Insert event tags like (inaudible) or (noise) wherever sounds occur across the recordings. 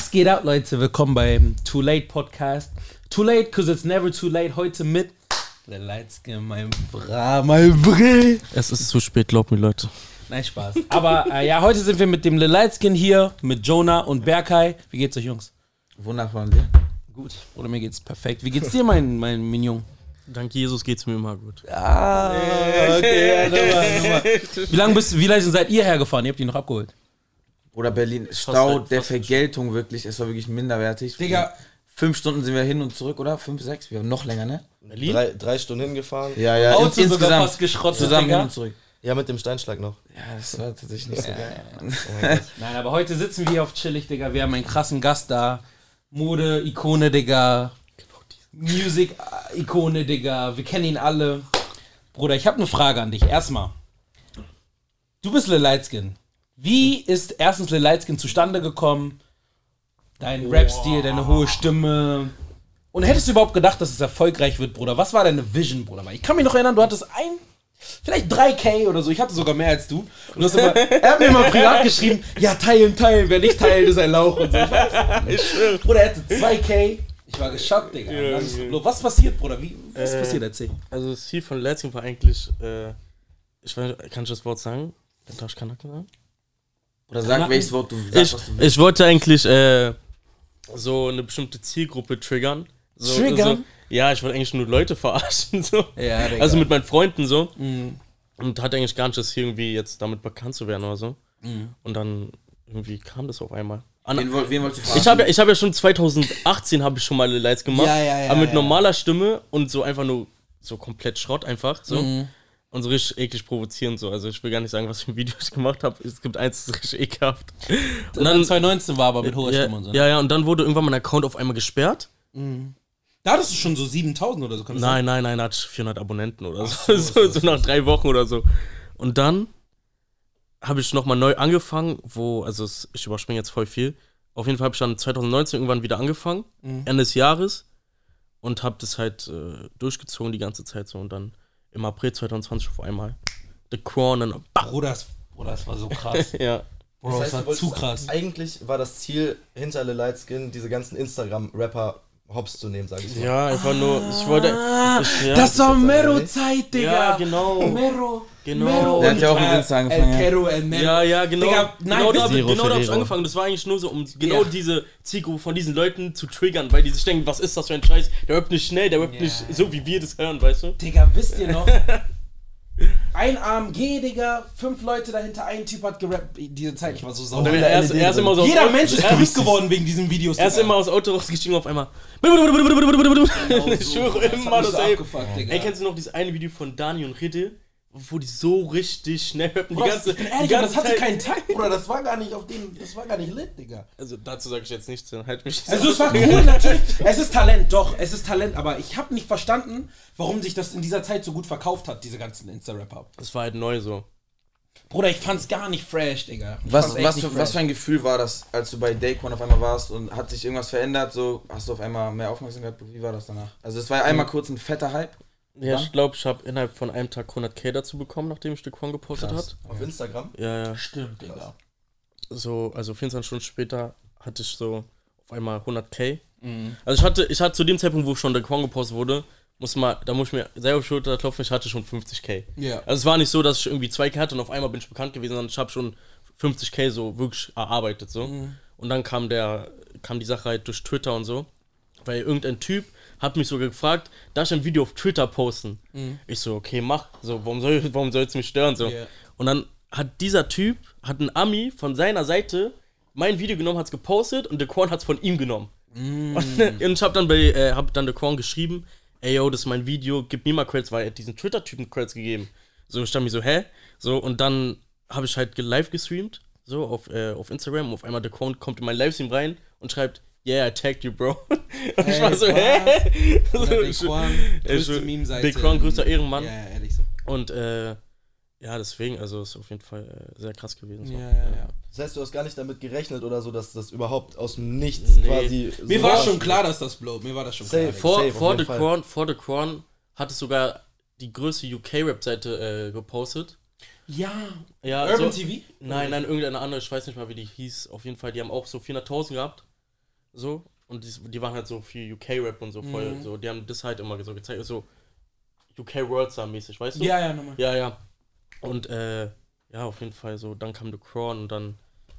Was geht ab, Leute? Willkommen beim Too Late Podcast. Too late, cause it's never too late. Heute mit The Lightskin, mein Bra, mein Brill. Es ist zu spät, glaub mir, Leute. Nein, Spaß. Aber äh, ja, heute sind wir mit dem Lil Lightskin hier, mit Jonah und Berkay. Wie geht's euch, Jungs? Wundervoll und dir? Gut. Oder mir geht's perfekt. Wie geht's dir, mein, mein Mignon? Dank Jesus geht's mir immer gut. Ah, okay, ja, nochmal, nochmal. Wie lange bist, wie lange seid ihr hergefahren? Ihr habt ihn noch abgeholt. Oder Berlin, Stau fast- der Vergeltung wirklich, es war wirklich minderwertig. Digga. Fünf Stunden sind wir hin und zurück, oder? Fünf, sechs? Wir haben noch länger, ne? Berlin? Drei, drei Stunden hingefahren. Ja, ja, Auto ins- sogar insgesamt. fast geschrottet, Zusammen Digga. hin und zurück. Ja, mit dem Steinschlag noch. Ja, das war tatsächlich nicht so geil. (laughs) Nein, aber heute sitzen wir hier auf chillig, Digga. Wir haben einen krassen Gast da. Mode-Ikone, Digga. Music-Ikone, Digga. Wir kennen ihn alle. Bruder, ich habe eine Frage an dich. Erstmal. Du bist Lil Lightskin. Wie ist erstens Lil Lightskin zustande gekommen? Dein Rap-Stil, deine hohe Stimme. Und hättest du überhaupt gedacht, dass es erfolgreich wird, Bruder? Was war deine Vision, Bruder? Ich kann mich noch erinnern, du hattest ein, vielleicht 3K oder so. Ich hatte sogar mehr als du. Und du immer, er hat mir mal privat (laughs) geschrieben, ja, teilen, teilen. Wer nicht teilt, ist ein Lauch und so. Ich weiß. Bruder, er hatte 2K. Ich war geschockt, Digga. Ist so, was passiert, Bruder? Wie, was Äh, passiert? Erzähl. Also das Ziel von Lansing war eigentlich, äh, ich weiß, kann ich das Wort sagen? Dann darf ich Kanaken sagen? Oder sag, welches Wort du sagst, Ich, was du willst. ich wollte eigentlich äh, so eine bestimmte Zielgruppe triggern. So, Triggern? So, ja, ich wollte eigentlich nur Leute verarschen. (laughs) So. Ja, Digga. Also mit meinen Freunden so. Mhm. Und hatte eigentlich gar nicht das Ziel, irgendwie jetzt damit bekannt zu werden oder so. Mhm. Und dann irgendwie kam das auf einmal. An, Wen, wen wolltest du fragen? Ich habe ja, ich hab ja schon 2018 habe ich schon mal Lights gemacht, Ja, ja, ja, aber mit ja. normaler Stimme und so einfach nur so komplett Schrott einfach so Mhm. Und so richtig eklig provozierend so. Also ich will gar nicht sagen, was für ein Video ich gemacht habe. Es gibt eins, das ist richtig ekelhaft. Und dann 2019 war aber mit hoher ja, Stimme und so. ne? ja, ja, und dann wurde irgendwann mein Account auf einmal gesperrt. Da hattest du schon so 7000 oder so. Kann? Nein, nein, nein, hat 400 Abonnenten oder (laughs) so, so, so nach drei Wochen oder so. Und dann habe ich nochmal neu angefangen, wo, also ich überspringe jetzt voll viel. Auf jeden Fall habe ich dann 2019 irgendwann wieder angefangen, Ende des Jahres, und habe das halt äh, durchgezogen die ganze Zeit so. Und dann im April 2020 auf einmal The Crown und bam, Bruder, das, Bruder, das war so krass. (laughs) ja. Bro, das, du war wolltest- zu krass. Eigentlich war das Ziel hinter Le Lightskin, diese ganzen Instagram-Rapper hops zu nehmen, sag ich mal. Ja, einfach nur, ich wollte. Ich, ja, Ah, das war Mero-Zeit, Digga. Ja, genau. Mero. Genau. Mero. Der hat ja auch mit Insta angefangen, El ja. Kero, El Mero. Ja, ja, genau. Digga, nein, genau da, genau da habe ich angefangen. Das war eigentlich nur so, um genau Ja. diese Zielgruppe von diesen Leuten zu triggern, weil die sich denken, was ist das für ein Scheiß? Der rappt nicht schnell, der rappt Ja. nicht so, wie wir das hören, weißt du? Digga, wisst ihr noch? (laughs) Ein AMG, Digga, fünf Leute dahinter, ein Typ hat gerappt. Diese Zeit, ich war so sauer. Er, ist, er ist immer so Jeder Auto- Mensch ist er, verrückt geworden wegen diesen Videos. er ist immer aus Auto rausgestiegen auf einmal. Genau (laughs) ich so, schwöre das hat immer dasselbe. abgefuckt, Digga. Ey, kennst du noch dieses eine Video von Dani und Riddle, wo die so richtig schnell rappen? Die ganze, ich bin die ehrlich, ganze das hatte Zeit. keinen Takt, Bruder. Das war gar nicht auf dem, das war gar nicht lit, Digga. Also dazu sage ich jetzt nichts, dann halt mich. Also es war cool, natürlich. Es ist Talent, doch, es ist Talent, aber ich habe nicht verstanden, warum sich das in dieser Zeit so gut verkauft hat, diese ganzen Insta-Rapper. Das war halt neu so. Bruder, ich fand's gar nicht fresh, Digga. Ich Was, was, für, was fresh. für ein Gefühl war das, als du bei Dayquan auf einmal warst und hat sich irgendwas verändert? So, hast du auf einmal mehr Aufmerksamkeit? Wie war das danach? Also, es war ja einmal kurz ein fetter Hype. Ja, Wann? ich glaube, ich habe innerhalb von einem Tag 100k dazu bekommen, nachdem ich The Quan gepostet hat. Auf Instagram. Ja, ja. Stimmt, Digga. so, also 24 Stunden später hatte ich so auf einmal 100k. Mhm. Also ich hatte, ich hatte zu dem Zeitpunkt, wo schon der Kwon gepostet wurde, muss mal, da muss ich mir selber auf die Schulter klopfen, ich hatte schon 50k. Ja. Also es war nicht so, dass ich irgendwie 2k hatte und auf einmal bin ich bekannt gewesen, sondern ich habe schon 50k so wirklich erarbeitet so. Mhm. Und dann kam der, kam die Sache halt durch Twitter und so, weil irgendein Typ hat mich sogar gefragt, darf ich ein Video auf Twitter posten? Ich so, okay, mach. So, warum soll, warum soll es mich stören so? Mhm. Ja. Und dann hat dieser Typ, hat ein Ami von seiner Seite mein Video genommen, hat's gepostet und der Korn hat's von ihm genommen. Mm. Und, (laughs) und ich hab dann bei, äh, hab dann der Korn geschrieben, ey yo, das ist mein Video, gib mir mal Credits, weil er hat diesen Twitter-Typen Credits gegeben. So, ich stand mir so, hä? So, und dann habe ich halt live gestreamt, so auf, äh, auf Instagram und auf einmal der Korn kommt in meinen Livestream rein und schreibt, yeah, I tagged you, bro. (laughs) Und ich war so, hä? (laughs) So, Big ich- Quan, größte schon- Meme-Seite. Big Quan, größter Ehrenmann. Ja, ja, ehrlich so. Und äh, ja, deswegen, also ist auf jeden Fall äh, sehr krass gewesen. So. Ja, ja, ja. Das heißt, du hast gar nicht damit gerechnet oder so, dass das überhaupt aus dem Nichts Nee. quasi. Mir so war schon klar, dass das blowt. Mir war das schon Safe. klar. Vor, Safe, vor, The. Crown, vor The Crown hat es sogar die größte UK-Rap-Seite äh, gepostet. Ja. Ja, Urban so, TV? Nein, nein, irgendeine andere, ich weiß nicht mal, wie die hieß. Auf jeden Fall, die haben auch so 400.000 gehabt. So. Und die, die waren halt so viel UK-Rap und so voll. Mhm. So, die haben das halt immer so gezeigt. So UK Worldstar mäßig, weißt du? Ja, ja, nochmal. Ja, ja. Und äh, ja, auf jeden Fall so, dann kam The Crown und dann,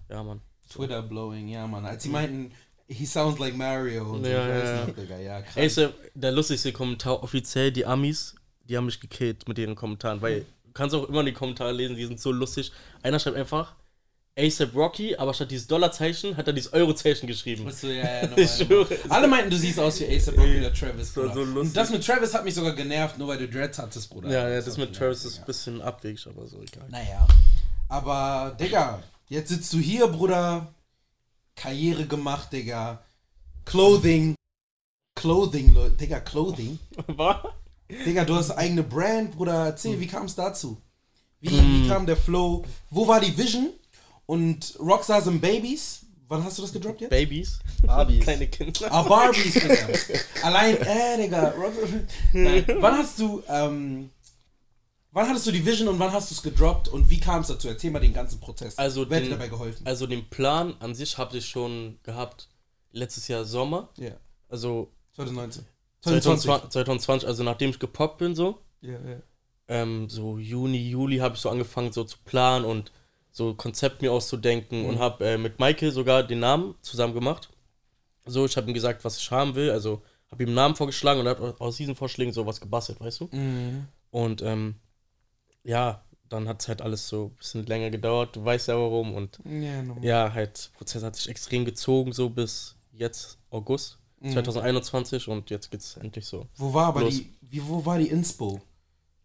ja, Mann. Twitter blowing, ja, Mann. Als sie meinten, he sounds like Mario und so, Ja, ich weiß ja, Digga, ja, krass. Ey, ist der, der lustigste Kommentar offiziell, die Amis, die haben mich gekillt mit ihren Kommentaren, weil du kannst auch immer die Kommentare lesen, die sind so lustig. Einer schreibt einfach ASAP Rocky, aber statt dieses Dollarzeichen hat er dieses Eurozeichen geschrieben. Weißt du, ja, ja, (laughs) normal, Ich schwöre. Alle meinten, du siehst aus wie A$AP Rocky oder Travis, war Bruder. so lustig. Und das mit Travis hat mich sogar genervt, nur weil du Dreads hattest, Bruder. Ja, ja, das hat mit Travis ist ein bisschen abwegig, aber so egal. Naja. Aber, Digga, jetzt sitzt du hier, Bruder. Karriere gemacht, Digga. Clothing. Clothing, Leute. Digga, Clothing. (laughs) War? Digga, du hast eigene Brand, Bruder. Erzähl, wie kam es dazu? Wie, Hm. wie kam der Flow? Wo war die Vision? Und Rockstars and Babies? Wann hast du das gedroppt jetzt? Babys. Barbies. Kleine Kinder. Ah, Barbies, Digga. (laughs) Allein, äh, Digga. Nein. Wann hast du, ähm, wann hattest du die Vision und wann hast du es gedroppt und wie kam es dazu? Erzähl mal den ganzen Prozess. Also Wer hat dir dabei geholfen? Also den Plan an sich habe ich schon gehabt letztes Jahr Sommer. Ja, Also 2019. 2020, 2020 also nachdem ich gepoppt bin so. Ja, ja. ähm, so Juni, Juli habe ich so angefangen so zu planen und so Konzept mir auszudenken und habe äh, mit Michael sogar den Namen zusammen gemacht. So, ich habe ihm gesagt, was ich haben will, also habe ihm einen Namen vorgeschlagen und er hat aus diesen Vorschlägen sowas gebastelt, weißt du? Mhm. Und ähm, ja, dann hat es halt alles so ein bisschen länger gedauert, du weißt ja warum und Ja, ja, halt, der Prozess hat sich extrem gezogen, so bis jetzt August Mhm. 2021 und jetzt geht's endlich so. Wo war aber Los. die, wie, wo war die Inspo?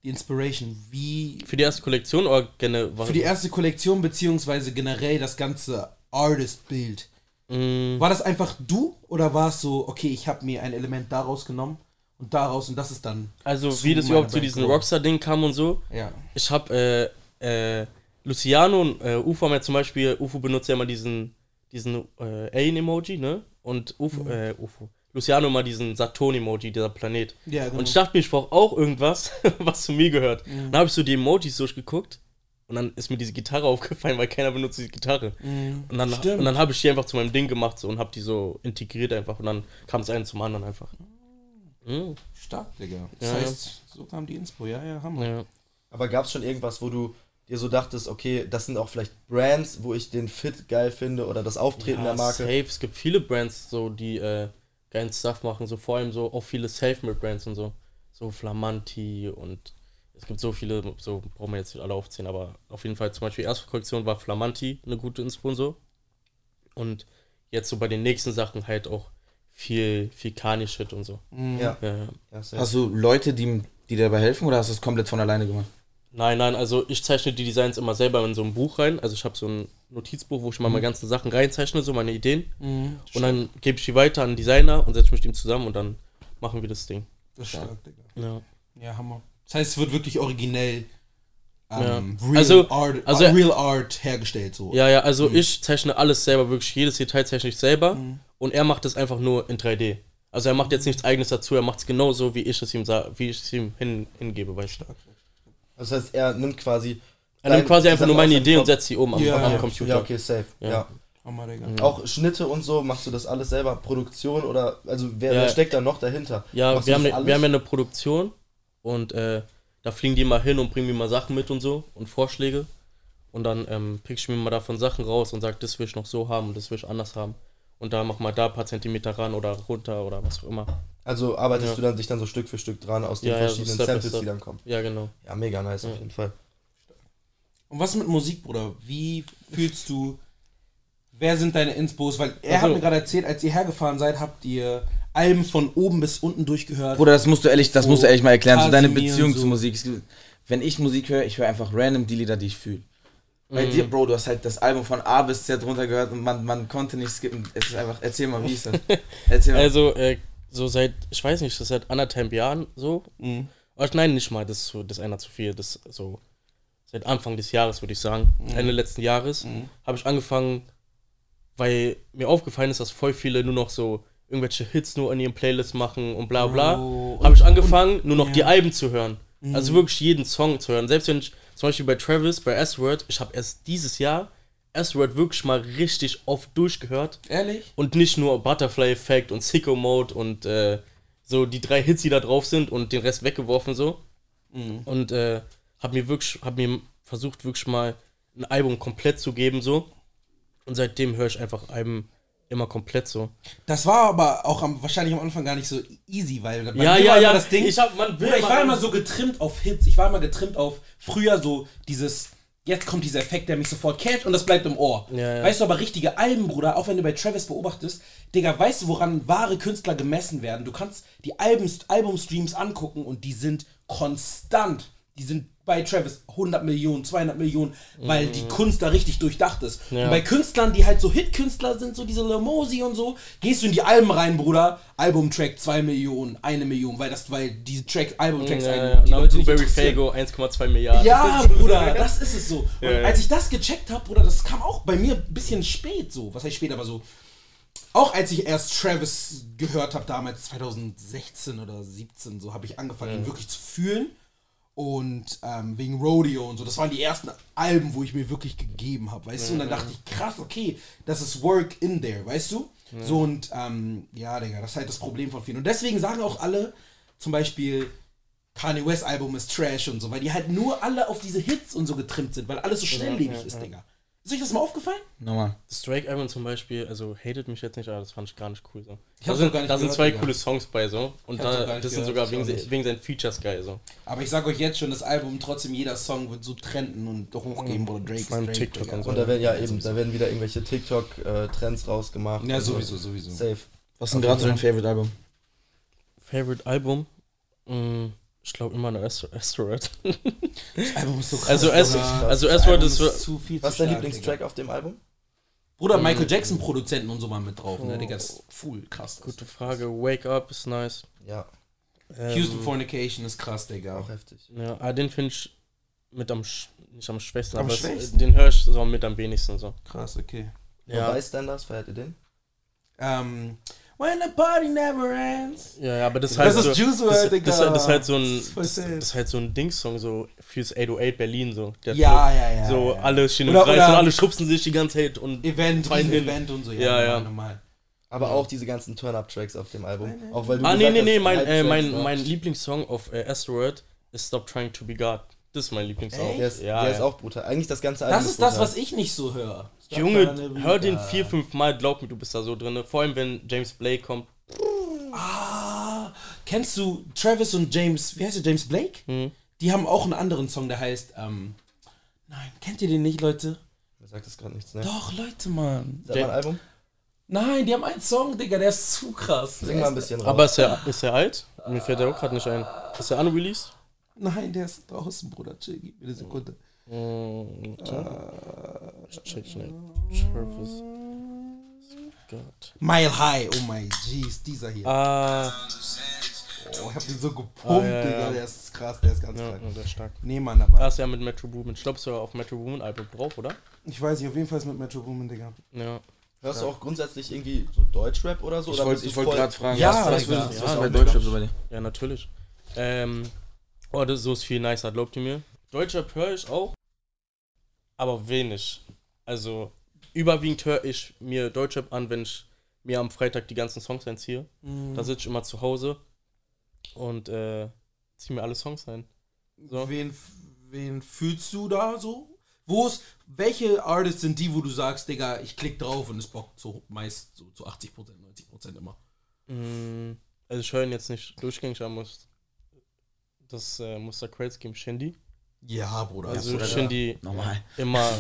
Die Inspiration? Wie, Für die erste Kollektion oder generell? für die erste Kollektion beziehungsweise generell das ganze Artist-Bild? Mm, War das einfach du oder war es so, okay, ich habe mir ein Element daraus genommen und daraus und das ist dann, Also wie das überhaupt zu diesem? Rockstar-Ding kam und so. ja. Ich habe äh, äh, Luciano und äh, Ufo haben ja zum Beispiel, Ufo benutzt ja immer diesen, diesen äh, Alien-Emoji, ne? Und Ufo, Mhm. äh, Ufo. Luciano immer diesen Saturn-Emoji, dieser Planet. Ja, genau. Und ich dachte mir, ich brauche auch irgendwas, (laughs) was zu mir gehört. Dann habe ich so die Emojis durchgeguckt und dann ist mir diese Gitarre (laughs) aufgefallen, weil keiner benutzt diese Gitarre. Mhm. Und dann, Stimmt. und dann habe ich die einfach zu meinem Ding gemacht so, und habe die so integriert einfach und dann kam es einen zum anderen einfach. Mhm. Stark, Digga. Das Ja, ja. heißt, so kam die Inspo, ja, ja, Hammer. Ja. Aber gab es schon irgendwas, wo du dir so dachtest, okay, das sind auch vielleicht Brands, wo ich den Fit geil finde oder das Auftreten ja, der Marke? Safe. Es gibt viele Brands, so die äh, geilen Stuff machen, so vor allem so auch viele Selfmade-Brands und so. So Flamanti und es gibt so viele, so brauchen wir jetzt nicht alle aufzählen, aber auf jeden Fall zum Beispiel erste Kollektion war Flamanti eine gute Inspo und so. Und jetzt so bei den nächsten Sachen halt auch viel, viel Kani-Shit und so. Ja. Ja, ja. Hast du Leute, die, die dir dabei helfen oder hast du es komplett von alleine gemacht? Nein, nein, also ich zeichne die Designs immer selber in so ein Buch rein. Also ich habe so ein Notizbuch, wo ich mal meine ganzen Sachen reinzeichne, so meine Ideen. Mhm. Und dann gebe ich die weiter an den Designer und setze mich mit ihm zusammen und dann machen wir das Ding. Das ist stark, Digga. Ja. Ja, Hammer. Das heißt, es wird wirklich originell ähm, Ja. real, Also- art, also- äh, real Art hergestellt. So. Ja, ja, also ich zeichne alles selber, wirklich jedes Detail zeichne ich selber Mhm. und er macht es einfach nur in 3D. Also er macht jetzt nichts eigenes dazu, er macht es genauso, wie ich es ihm, wie ich es ihm hin, hingebe, weißt du. Das heißt, er nimmt quasi. Er nimmt quasi einfach nur meine Idee und setzt sie oben am, Ja, am ja. Computer. Ja, okay, safe. Ja. Ja. Hammer, Digga. Auch Schnitte und so, machst du das alles selber? Produktion oder, also wer, Ja. wer steckt da noch dahinter? Ja, Machst wir haben, alles? wir haben ja eine Produktion und äh, da fliegen die mal hin und bringen mir mal Sachen mit und so und Vorschläge. Und dann ähm, pick ich mir mal davon Sachen raus und sage, das will ich noch so haben und das will ich anders haben. Und da mach mal da ein paar Zentimeter ran oder runter oder was auch immer. Also arbeitest Ja. du dann dich dann so Stück für Stück dran aus den Ja, ja, so verschiedenen Step by Samples, die dann kommen. Ja, genau. Ja, mega nice Ja. auf jeden Fall. Und was mit Musik, Bruder? Wie fühlst du, wer sind deine Inspos? Weil er Ach hat so. mir gerade erzählt, als ihr hergefahren seid, habt ihr Alben von oben bis unten durchgehört. Bruder, das musst du ehrlich, das So, musst du ehrlich mal erklären. So deine Beziehung so. zu Musik. Wenn ich Musik höre, ich höre einfach random die Lieder, die ich fühle. Bei Mhm. dir, Bro, du hast halt das Album von A bis Z runtergehört und man, man konnte nicht skippen. Es ist einfach, erzähl mal, wie ist das? (laughs) Erzähl mal. Also, äh, so seit, ich weiß nicht, das seit anderthalb Jahren so. Mhm. Aber nein, nicht mal, das ist, so, das ist einer zu viel. Das ist so seit Anfang des Jahres, würde ich sagen. Ende letzten Jahres Mhm. habe ich angefangen, weil mir aufgefallen ist, dass voll viele nur noch so irgendwelche Hits nur in ihren Playlists machen und bla bla. Bro, habe ich angefangen, nur noch ja. die Alben zu hören. Mhm. Also wirklich jeden Song zu hören. Selbst wenn ich zum Beispiel bei Travis, bei S-Word, ich habe erst dieses Jahr Asteroid wirklich mal richtig oft durchgehört. Ehrlich? Und nicht nur Butterfly Effect und Sicko Mode und äh, so die drei Hits, die da drauf sind und den Rest weggeworfen so. Und äh, hab mir wirklich, hab mir versucht wirklich mal ein Album komplett zu geben so. Und seitdem höre ich einfach Alben immer komplett so. Das war aber auch am, wahrscheinlich am Anfang gar nicht so easy, weil bei Ja, ja, ja, das Ding. ich hab- man will Bruder, ich war immer so getrimmt auf Hits. Ich war immer getrimmt auf früher so dieses. Jetzt kommt dieser Effekt, der mich sofort catcht und das bleibt im Ohr. Ja, ja. Weißt du, aber richtige Alben, Bruder, auch wenn du bei Travis beobachtest, Digga, weißt du, woran wahre Künstler gemessen werden? Du kannst die Albumstreams angucken und die sind konstant. Die sind bei Travis 100 Millionen, 200 Millionen, weil die Kunst da richtig durchdacht ist. Mhm. Ja. Und bei Künstlern, die halt so Hitkünstler sind, so diese Lamosi und so, gehst du in die Alben rein, Bruder, Albumtrack 2 Millionen, 1 Million, weil das, weil diese Track, Albumtracks Ja, einen, ja, die dann Leute Blueberry. Fago 1,2 Milliarden. Ja, Bruder, (laughs) das ist es so. Und Ja, ja. als ich das gecheckt habe, Bruder, das kam auch bei mir ein bisschen spät so. Was heißt spät, aber so. Auch als ich erst Travis gehört habe, damals 2016 oder 17, so habe ich angefangen, ihn wirklich zu fühlen. Und ähm, wegen Rodeo und so, das waren die ersten Alben, wo ich mir wirklich gegeben habe, weißt du? Und dann dachte ich, krass, okay, das ist Work in there, weißt du? So und ähm, ja, Digga, das ist halt das Problem von vielen. Und deswegen sagen auch alle, zum Beispiel, Kanye West Album ist Trash und so, weil die halt nur alle auf diese Hits und so getrimmt sind, weil alles so schnelllebig ist, Digga. Ist euch das mal aufgefallen? Nochmal. Das Drake-Album zum Beispiel, also hatet mich jetzt nicht, aber das fand ich gar nicht cool so. Ich Da sind, noch gar nicht da sind zwei Digga. coole Songs bei so. Und da, das sind gehört, sogar ich wegen, wegen seinen Features geil so. Aber ich sag euch jetzt schon, das Album, trotzdem jeder Song wird so trenden und hochgehen. Drake ist Vor allem Drake, TikTok und so. Und da werden ja eben, da werden wieder irgendwelche TikTok-Trends rausgemacht. Ja, und so. sowieso, sowieso. Safe. Was ist denn gerade so dein Favorite-Album? Favorite Album? Mm, ich glaube immer noch Astro Asteroid. Das Album ist so (laughs) krass. Also, also Das Asteroid Album ist, zu viel Was ist dein Lieblingstrack Digga. auf dem Album? Bruder, Michael Jackson Produzenten und so mal mit drauf, ne, Digga, das ist full krass. gute Frage. Wake Up ist nice. Ja, Ähm, Houston Fornication ist krass, Digga. auch heftig. Ja, ah, den finde ich mit am, nicht am schwächsten, Am aber schwächsten? den höre ich so mit am wenigsten so. Krass, okay. Ja, Ja. Bystanders, feiert ihr den? Ähm, When the party never ends. ja, ja, aber das ist Das halt so, ist Juice das, Digga. das, das ist halt so ein, Das das, ist halt so ein Dingssong so fürs 808 Berlin so. Der Ja, ja, ja. So ja. alle stehen im Kreis oder- und alle schubsen sich die ganze Zeit und Event, hin. Event und so, ja. Ja, normal, ja. Normal. Aber auch diese ganzen Turn-Up-Tracks auf dem Album. Auch weil du Ah, nee, nee, nee, mein, äh, mein, mein Lieblingssong auf äh, Asteroid ist Stop Trying to Be God. Das ist mein Lieblingssong. Der ist, ja, der ja. ist auch brutal. Eigentlich das ganze Album Das ist das, was ich nicht so höre. Junge, hör den vier, fünf Mal, glaub mir, du bist da so drin. Vor allem, wenn James Blake kommt. Ah, kennst du Travis und James, wie heißt der, James Blake? Hm. Die haben auch einen anderen Song, der heißt, ähm, nein, kennt ihr den nicht, Leute? Mir sagt das gerade nichts, ne? Doch, Leute, Mann. Sag mal ein Album. Nein, die haben einen Song, Digga, der ist zu krass. Sing mal ein bisschen raus. Aber ist er, ist er alt? Mir fällt der auch gerade nicht ein. Ist er unreleased? Nein, der ist draußen, Bruder. Chill, gib mir eine Sekunde. Mm, Ich schnell. Travis Scott. Mile High, oh mein Jeez, dieser hier. Ah, Oh, ich hab den so gepumpt, Ah, ja, Digga. ja. Der ist krass, der ist ganz ja, stark. ja, der ist stark. Nee, Mann, aber. Da ist er mit Metro Boomin. Ich glaube, ist sogar auf Metro Boomin Album drauf, oder? Ich weiß nicht, auf jeden Fall ist mit Metro Boomin, Digga. Ja. Hörst du auch grundsätzlich irgendwie so Deutschrap oder so? Ich wollte wollt gerade fragen, Ja, was, was, was, Ja, was ja, bei. Deutschrap so bei dir? Ja, natürlich. Ähm, oh, das, so ist viel nicer, glaubt ihr mir. Deutschrap höre ich auch, aber wenig. Also, überwiegend höre ich mir Deutschrap an, wenn ich mir am Freitag die ganzen Songs einziehe. Da sitze ich immer zu Hause und äh, ziehe mir alle Songs ein. So. Wen, wen fühlst du da so? Wo ist, welche Artists sind die, wo du sagst, Digga, ich klick drauf und es bockt so meist so zu 80%, 90% immer? Mm, Also, ich höre ihn jetzt nicht durchgängig, aber muss das äh, muss der Credits geben, Shindy. Ja, Bruder. Also, Bruder, Shindy Normal. immer,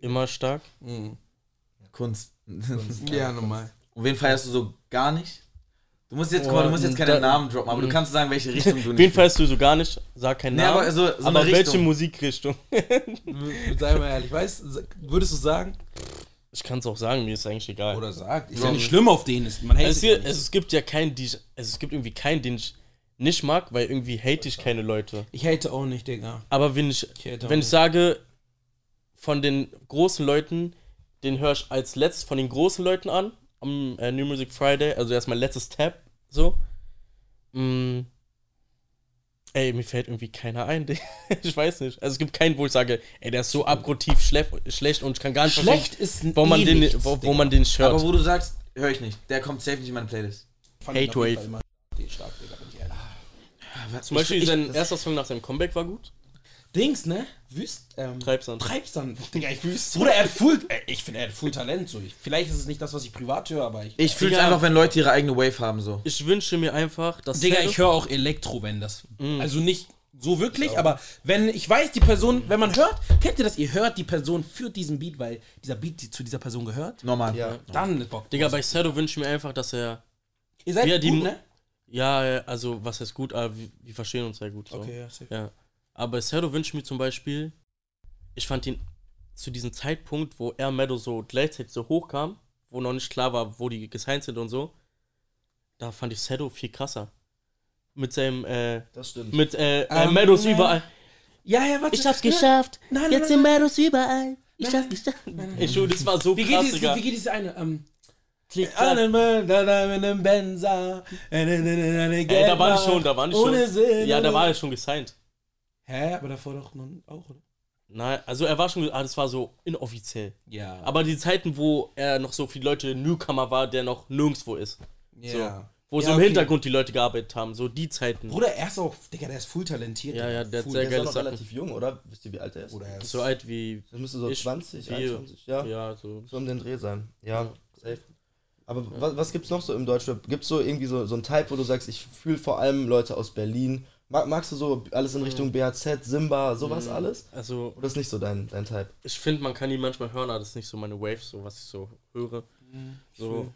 immer stark. Mhm. Kunst. (laughs) Ja, normal. Und wen feierst du so gar nicht? Du musst jetzt, mal, du musst jetzt keine Da- Namen droppen, aber du kannst sagen, welche Richtung du nicht. Wen feierst du so gar nicht? Sag keinen Nee, Namen. aber so, so aber welche Richtung. Musikrichtung? (laughs) Sei mal ehrlich, weißt würdest du sagen? Ich kann es auch sagen, mir ist eigentlich egal. Oder sagt? Ist Ja. ja nicht schlimm auf den, ist, man es, ja hier, nicht. es, es gibt ja keinen, die ich, es, es gibt irgendwie keinen, den ich nicht mag, weil irgendwie hate ich keine Leute. Ich hate auch nicht, Digga. Aber wenn ich, Ich wenn ich nicht. sage, von den großen Leuten, den höre ich als letztes von den großen Leuten an, am äh, New Music Friday, also erstmal letztes Tab, so. Mm, Ey, mir fällt irgendwie keiner ein. (laughs) Ich weiß nicht. Also es gibt keinen, wo ich sage, ey, der ist so abgrundtief schlecht, und ich kann gar nicht Schlecht ist wo man, eh den, nichts, wo, wo man den hört. Aber wo du sagst, höre ich nicht. Der kommt safe nicht in meine Playlist. Hate Wave. Fall immer stark, Digga, bin ich ehrlich. Zum Beispiel ich, sein das- erster Song nach seinem Comeback war gut. Dings, ne? Wüst, ähm, Treibsand. Treibsand. (laughs) Digga, ich Wüst. Bruder, er hat full, äh, ich finde, er hat full Talent, so. Ich, vielleicht ist es nicht das, was ich privat höre, aber ich. Ich fühle es einfach, wenn Leute ihre eigene Wave haben, so. Ich wünsche mir einfach, dass Digga, ich höre auch Elektro, wenn das. Also nicht so wirklich, aber wenn ich weiß, die Person, wenn man hört, kennt ihr das? Ihr hört die Person für diesen Beat, weil dieser Beat die zu dieser Person gehört. Normal. Ja. Dann ist Bock. Digga, bei Shadow wünsche ich mir einfach, dass er. ihr seid die gut, Mu- ne? Ja, also was heißt gut, aber wir, wir verstehen uns sehr gut. So. Okay, ja, safe. Ja. Aber wünsche ich mir zum Beispiel, ich fand ihn zu diesem Zeitpunkt, wo er Meadow so gleichzeitig so hochkam, wo noch nicht klar war, wo die gesigned sind und so, da fand ich Shadow viel krasser. Mit seinem, äh, Das stimmt. mit, äh, äh Ähm, Meadows ne. überall. Ja, ja, warte. Ich hab's geschafft. Nein, nein, Jetzt nein, sind Meadows überall. Ich Nein, hab's geschafft. Ich schwöre, das war so Wie krass, geht, dieses, wie geht diese eine? Ähm, Klick, klack. Ey, Benza. Ey, da waren die schon, da waren die schon. Ohne Sinn. Ja, da war er schon gesigned. Hä, aber davor doch noch auch, oder? Nein, also er war schon, ah, das war so inoffiziell. Ja. Aber die Zeiten, wo er noch so viele Leute Newcomer war, der noch nirgendwo ist. ja. Wo Ja, so im okay. Hintergrund die Leute gearbeitet haben, so die Zeiten. Bruder, er ist auch, Digga, der ist full talentiert. Ja, ja, der Full. Der ist auch noch Sachen. relativ jung, oder? Wisst ihr, wie alt er ist? Bruder, er ist So alt wie. Das müsste so Ich- 20, wir. 21, ja. Ja, so. So um den Dreh sein. Ja, safe. Aber was, was gibt's noch so im Deutschrap? Gibt's so irgendwie so, so einen Type, wo du sagst, ich fühle vor allem Leute aus Berlin? Mag, magst du so alles in Richtung BHZ, Simba, sowas alles? Also, Oder ist nicht so dein, dein Type? ich finde, man kann die manchmal hören, aber das ist nicht so meine Wave, so was ich so höre. So.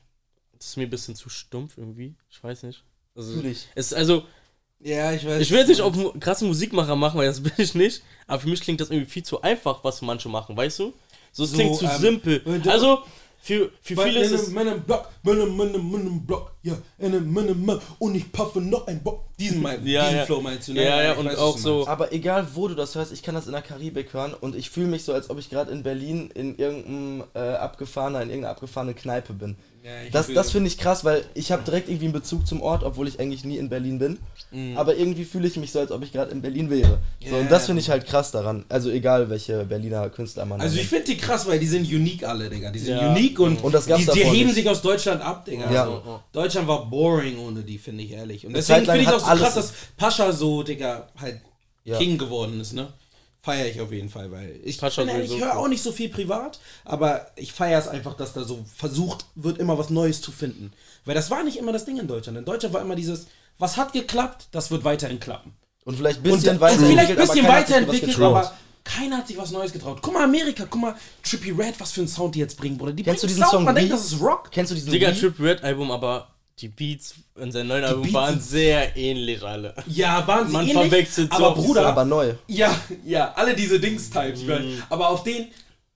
Das ist mir ein bisschen zu stumpf irgendwie. Ich weiß nicht. Also, Fühl ich. Es also, Ja, ich weiß. ich will jetzt nicht auf krasse Musikmacher machen, weil das (laughs) bin ich nicht. Aber für mich klingt das irgendwie viel zu einfach, was manche machen, weißt du? So, es So, klingt zu ähm, simpel. Also, für, für Weil viele ist in es. einem- meinem Block, meinem, meinem, meinem Block, ja, in einem, und ich puffe noch ein Bock. Diesen, mein, Ja, diesen ja. Flow meinst du, ne? Ja, ja, ich und weiß, auch so-. Aber egal wo du das hörst, ich kann das in der Karibik hören und ich fühle mich so, als ob ich gerade in Berlin in irgendeinem äh, abgefahrener, in irgendeiner abgefahrenen Kneipe bin. Das, das finde ich krass, weil ich habe direkt irgendwie einen Bezug zum Ort, obwohl ich eigentlich nie in Berlin bin. Aber irgendwie fühle ich mich so, als ob ich gerade in Berlin wäre. So, Ja. und das finde ich halt krass daran. Also egal, welche Berliner Künstler man Also da ich finde die krass, weil die sind unique alle, Digga. Die sind Ja. unique und, Und das gab's die, die heben nicht. sich aus Deutschland ab, Digga. Ja. Also, Deutschland war boring ohne die, finde ich ehrlich. Und deswegen finde ich hat auch so krass, dass Pascha so, Digga, halt Ja. King geworden ist, ne? Feiere ich auf jeden Fall, weil ich, ehrlich, ich höre auch nicht so viel privat, aber ich feiere es einfach, dass da so versucht wird, immer was Neues zu finden. Weil das war nicht immer das Ding in Deutschland. In Deutschland war immer dieses, was hat geklappt, das wird weiterhin klappen. Und vielleicht ein Und, bisschen und weiterentwickelt, vielleicht ein aber bisschen keiner hat sich was weiterentwickelt, aber keiner hat sich was Neues getraut. Guck mal, Amerika, guck mal, Trippy Red, was für einen Sound die jetzt bringen, Bruder. Die Kennst du diesen Sound, Song man denkt, Wie? das ist Rock. Kennst du diesen Digga, Wie? Trip Red Album, aber die Beats in seinem neuen Album Beats waren sehr ähnlich alle. Ja, waren sie Man ähnlich, verwechselt so aber oft. Bruder, aber neu. ja, ja, alle diese Dings-Types. Mhm. Aber auf den,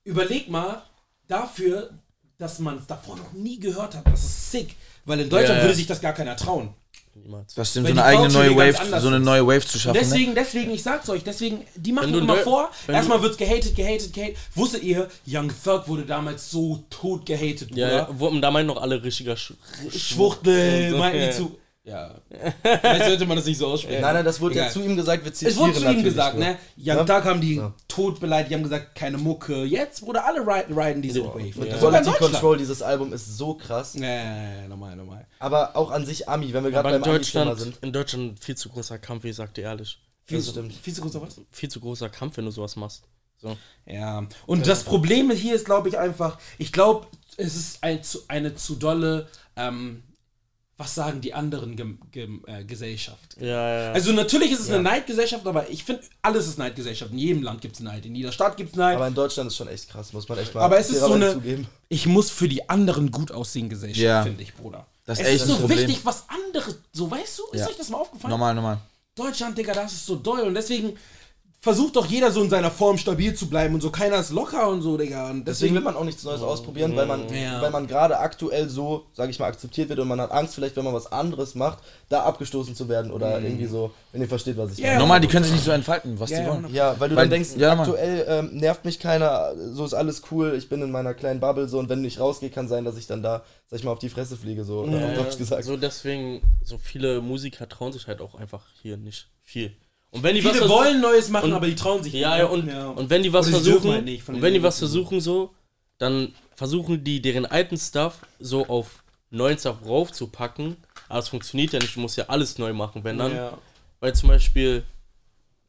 überleg mal, dafür, dass man es davor noch nie gehört hat, das ist sick. Weil in Deutschland Ja, ja. würde sich das gar keiner trauen. Niemals. Das Weil so eine eigene neue Wave, so eine neue Wave zu schaffen. ne? Deswegen, deswegen, ich sag's euch, deswegen, die machen immer vor, erstmal wird's gehatet, gehatet, gehatet. Wusstet ihr, Young Thug wurde damals so tot gehatet, Ja, Bruder? ja, wo, da meinen noch alle richtiger Sch Schwuchtel, meinten die zu. Ja. Vielleicht sollte man das nicht so aussprechen. Nein, nein, das wurde ja zu ihm gesagt, wir zitieren Es wurde zu ihm gesagt, nur. ne? Young Ja? Thug haben die Ja. tot beleidigt, die haben gesagt, keine Mucke. Jetzt, Bruder, alle riden, riden diese Wave. Und Ja. Quality Deutschland. Control, dieses Album ist so krass. Ja, ja, ja, normal, normal. Aber auch an sich Ami, wenn wir gerade beim Ami-Thema Deutschland, sind. in Deutschland viel zu großer Kampf, wie ich sagte ehrlich. Viel, Das stimmt. Viel zu großer was? Viel zu großer Kampf, wenn du sowas machst. So. Ja. Und das Problem hier ist, glaube ich, einfach, ich glaube, es ist ein, eine zu dolle, ähm, was sagen die anderen Gem Gem äh, Gesellschaft. Ja, ja, ja. Also natürlich ist es eine Neidgesellschaft, aber ich finde, alles ist Neidgesellschaft. In jedem Land gibt es Neid, in jeder Stadt gibt es Neid. Aber in Deutschland ist schon echt krass, muss man echt mal Aber es ist so eine, zugeben. ich muss für die anderen gut aussehen Gesellschaft, Ja. finde ich, Bruder. Das ist es echt ist so Problem. wichtig, was andere, so weißt du, ist Ja. euch das mal aufgefallen? Normal, normal. Deutschland, Digga, das ist so doll und deswegen versucht doch jeder so in seiner Form stabil zu bleiben und so keiner ist locker und so, Digga. Und Deswegen deswegen, will man auch nichts Neues ausprobieren, weil man, Ja. weil man gerade aktuell so, sage ich mal, akzeptiert wird und man hat Angst, vielleicht, wenn man was anderes macht, da abgestoßen zu werden oder irgendwie so, wenn ihr versteht, was ich Ja. meine. Normal, die können sich nicht so entfalten, was Ja, die wollen. Ja, weil du Weil- dann denkst, ja, aktuell ähm, nervt mich keiner, so ist alles cool, ich bin in meiner kleinen Bubble so und wenn ich rausgehe, kann sein, dass ich dann da, sag ich mal, auf die Fresse fliege, so Ja, auf Deutsch gesagt. So deswegen, so viele Musiker trauen sich halt auch einfach hier nicht viel. Und wenn die was Viele versuchen- wollen Neues machen, und- aber die trauen sich Ja, nicht. ja, und, Ja. und wenn die was Oder versuchen, halt nicht und den wenn die was versuchen so, dann versuchen die deren alten Stuff so auf neuen Stuff raufzupacken. Aber es funktioniert ja nicht, du musst ja alles neu machen, wenn dann. Ja. Weil zum Beispiel,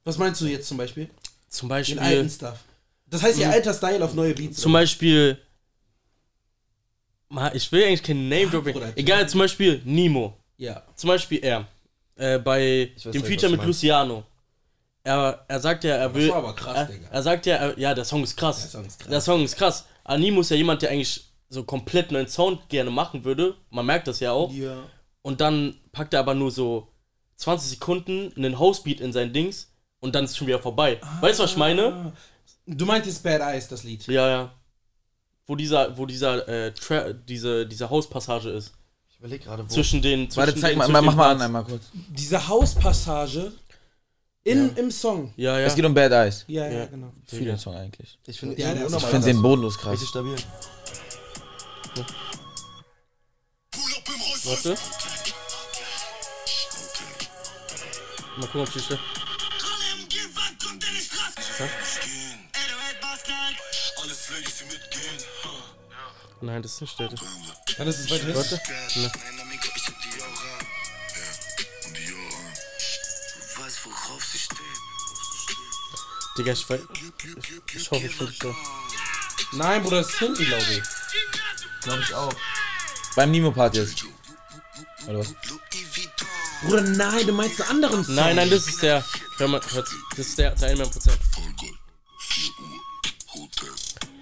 Was meinst du jetzt zum Beispiel? zum Den Beispiel, alten Stuff. Das heißt, ihr alter Style auf neue Beats. zum Beispiel, Ma- ich will eigentlich keinen Name dropping. Bruder, Egal, zum Beispiel Nemo. Ja. Zum Beispiel er. Äh, bei weiß dem Feature was mit meinst. Luciano. Er, er sagt ja, er will. war aber krass, er, Digga. er sagt ja, er, ja, der Song ist krass. Der Song ist krass. Der Song ist krass. Aber Nemo ist ja jemand, der eigentlich so komplett neuen Sound gerne machen würde. Man merkt das ja auch. Ja. Und dann packt er aber nur so 20 Sekunden einen Housebeat in sein Dings und dann ist es schon wieder vorbei. Weißt du, was ich meine? Du meintest Bad Eyes, das Lied. Ja, ja. Wo dieser, wo dieser, äh, Tra diese, diese Hauspassage ist. Ich überlege gerade, wo. Zwischen den. Zwischen Warte, zeig den, mal, zwischen mach den mal an einmal kurz. Diese Hauspassage in, im Song. Ja, ja. Es geht um Bad Eyes. Ja, ja, genau. Ich fühle den Song eigentlich. ich finde Ja, Ich finde den bodenlos krass. Richtig stabil. Warte. Mal gucken, ob die steht. Nein, das ist nicht der. Dann ist es weiter hinten. Warte. Ne. Digga, ich weiß. Ich, ich hoffe, ich finde schon. Nein, Bruder, das ist hinten, glaube ich. Glaube ich auch. Beim Nemo-Part jetzt. Was? Bruder, nein, du meinst einen anderen Song. Nein, nein, das ist der. Hör mal, hört, das ist der zu 1 Prozent.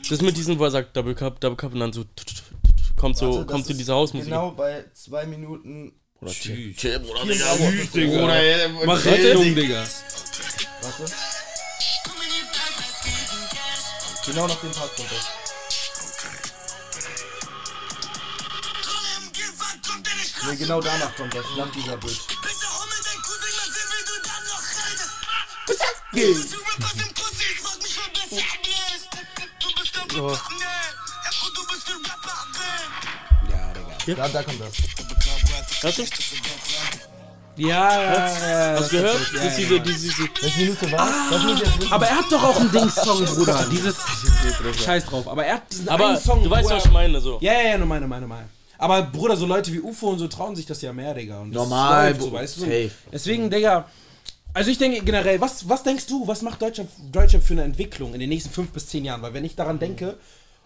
Das ist mit diesem, wo er sagt Double Cup, Double Cup und dann so kommt so, Warte, kommt so ist diese Hausmusik. Genau bei 2 Minuten. Bruder, chill. Chill, Bruder, Bruder, Mach Richtung, Digga. Warte. Genau nach dem kommt das. Nee, genau danach kommt das, nach dieser Bridge. Oh. Ja, Digga. Da, da kommt das. Hörst du? Ja, ja, ja. Hast du gehört? Das ist diese, diese, diese. Welche Minute war das? wissen. Aber er hat doch auch einen (laughs) Dings-Song, Bruder. Dieses. Scheiß drauf. Aber er hat diesen Aber einen Song. du weißt, er- was ich meine, so. Ja, ja, ja, nur meine, meine, meine. Aber Bruder, so Leute wie UFO und so trauen sich das ja mehr, Digga. Und das Normal, läuft so, weißt du? Safe. Deswegen, Digga. Also ich denke generell, was, was denkst du, was macht Deutschland, Deutschland für eine Entwicklung in den nächsten fünf bis zehn Jahren? Weil wenn ich daran denke,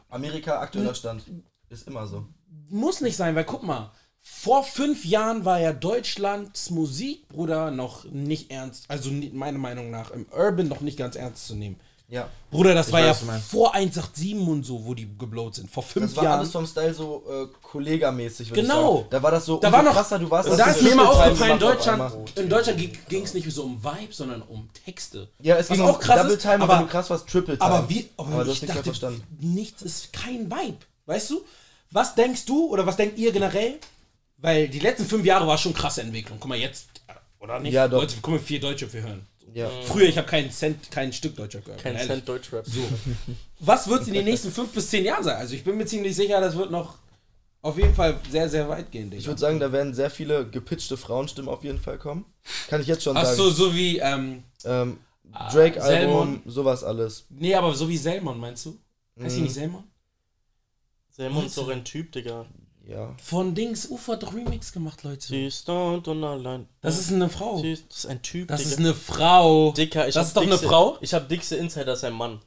Amerika, aktueller Stand. Ist immer so. muss nicht sein, weil guck mal, vor fünf Jahren war ja Deutschlands Musik, Bruder, noch nicht ernst, also meiner Meinung nach im Urban noch nicht ganz ernst zu nehmen. Ja. Bruder, das war weiß, ja was vor 187 und so, wo die geblowt sind. Vor fünf Das war Jahren. alles vom Style so äh, kollegamäßig. ich Genau. Da war das so Da war noch, krasser, du warst und das da ist mir immer aufgefallen, Deutschland, in Deutschland ging es nicht so um Vibe, sondern um Texte. Ja, es Was ging auch krass Double Time, aber- aber du krass warst, Triple Time. Aber wie, aber, aber ich nicht dachte, nichts ist kein Vibe. Weißt du? Was denkst du oder was denkt ihr generell? Weil die letzten fünf Jahre war schon krasse Entwicklung. Guck mal, jetzt, oder nicht? Ja, doch. Leute, guck mal, vier Deutsche wir hören. Ja. Früher, ich habe keinen Cent, kein Stück Deutscher gehört. Kein ehrlich. Cent Deutschrap. So. Was wird in den nächsten fünf bis zehn Jahren sein? Also ich bin mir ziemlich sicher, das wird noch auf jeden Fall sehr, sehr weit gehen, Digga. Ich würde sagen, da werden sehr viele gepitchte Frauenstimmen auf jeden Fall kommen. Kann ich jetzt schon Ach sagen. so, so wie, ähm, Ähm, Drake-Album, Selmon. sowas alles. nee, aber so wie Selmon, meinst du? Heißt die Mhm. nicht Selmon? Selmon ist doch ein Typ, Digga. Ja. Von Dings, Ufer hat doch Remix gemacht, Leute. Sie ist da und allein. Das ist eine Frau. Sie ist, das ist ein Typ, Das Digga. ist eine Frau. Dicker, ich Das ist doch eine dickste- Frau? Ich hab dickste Insider, das ist ein Mann.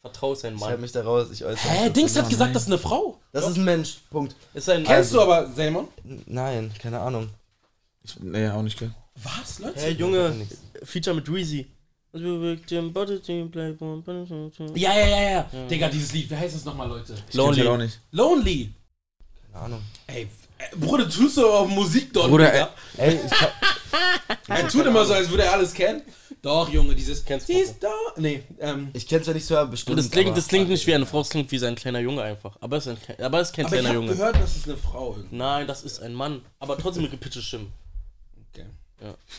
Vertrau ist ein Ich halte Mann. mich da raus. Ich äußere Hä, mich Dings hat gesagt, das ist eine Frau. Das ist ein Mensch. Punkt. Ist ein Kennst Also- du aber Selmon? N- Nein, keine Ahnung. Ich, nee, auch nicht gehört. Was, Leute? Hey Junge. Feature mit Reezy. Ja, ja, ja, ja. Digga, dieses Lied, wie heißt das nochmal, Leute? Ich kenn's halt auch Lonely. nicht. Lonely. Keine Ahnung. Ey, Bruder, tust du auf Musik dort, Bruder, Digga? Ey, ich hab, (laughs) Er tut immer so, als würde er alles kennen. Doch, Junge, dieses. Kennst Sie du? ist da. Nee, ähm. ich kenn's ja nicht so, aber bestimmt. Das klingt, aber- das klingt nicht wie eine Frau, es klingt wie sein kleiner Junge einfach. Aber es ist, ein, aber es ist kein Aber ich kleiner hab Junge. gehört, das ist eine Frau irgendwie. Nein, das ist ein Mann. Aber trotzdem mit gepitchte Stimmen. Okay.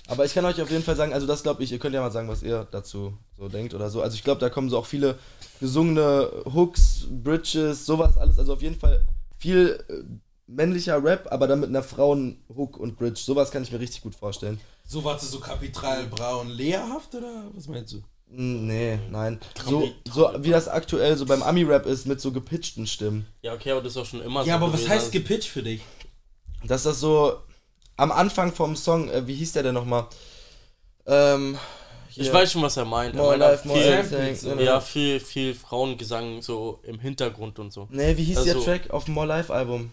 Aber ich kann euch auf jeden Fall sagen, also das glaube ich, ihr könnt ja mal sagen, was ihr dazu so denkt oder so. Also ich glaube, da kommen so auch viele gesungene Hooks, Bridges, sowas alles. Also auf jeden Fall viel äh, männlicher Rap, aber dann mit einer Frauen Hook und Bridge. Sowas kann ich mir richtig gut vorstellen. So warte so kapital braun lehrhaft oder was meinst du? Mm, Nee, nein. So, so wie das aktuell so beim Ami-Rap ist mit so gepitchten Stimmen. Ja, okay, aber das ist auch schon immer so. Ja, aber was heißt gepitcht für dich? Dass das so am Anfang vom Song, äh, wie hieß der denn nochmal? Ähm, Ich weiß schon, was er meint. Er More meint Life, More viel, so. Ja, viel, viel Frauengesang so im Hintergrund und so. Nee, wie hieß Also- der Track auf dem More Life Album?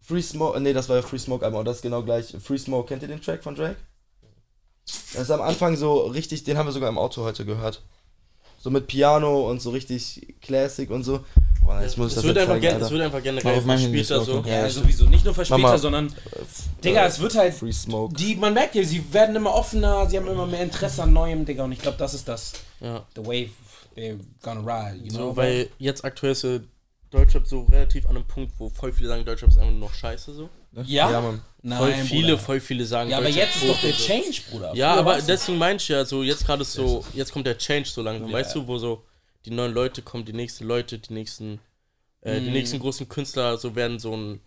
Free Smoke, nee, das war ja Free Smoke Album, aber das ist genau gleich. Free Smoke, kennt ihr den Track von Drake? Das ist am Anfang so richtig, den haben wir sogar im Auto heute gehört. So mit Piano und so richtig Classic und so. Boah, jetzt muss ich Es das wird, einfach zeigen, es wird einfach generell auf so. okay. Ja, Ja, sowieso. Nicht nur für später, Mama. sondern. Digga, es wird halt. Free Smoke. Die, man merkt ja, sie werden immer offener, sie haben immer mehr Interesse an Neuem, Digga. Und ich glaube, das ist das. Ja. The wave they're gonna ride, you know? So, weil jetzt aktuell ist äh, Deutschrap so relativ an einem Punkt, wo voll viele sagen, Deutschrap ist einfach nur noch scheiße so. ja? Ja, Mann. Nein, Voll viele, Bruder. voll viele sagen Ja, aber jetzt ist doch der. Change, Bruder. Ja, Früher aber deswegen meine ich ja so, jetzt gerade ist so, jetzt kommt der Change so langsam, Ja. weißt du, wo so die neuen Leute kommen, die nächsten Leute, die nächsten, äh, die Mhm. nächsten großen Künstler so werden so ein,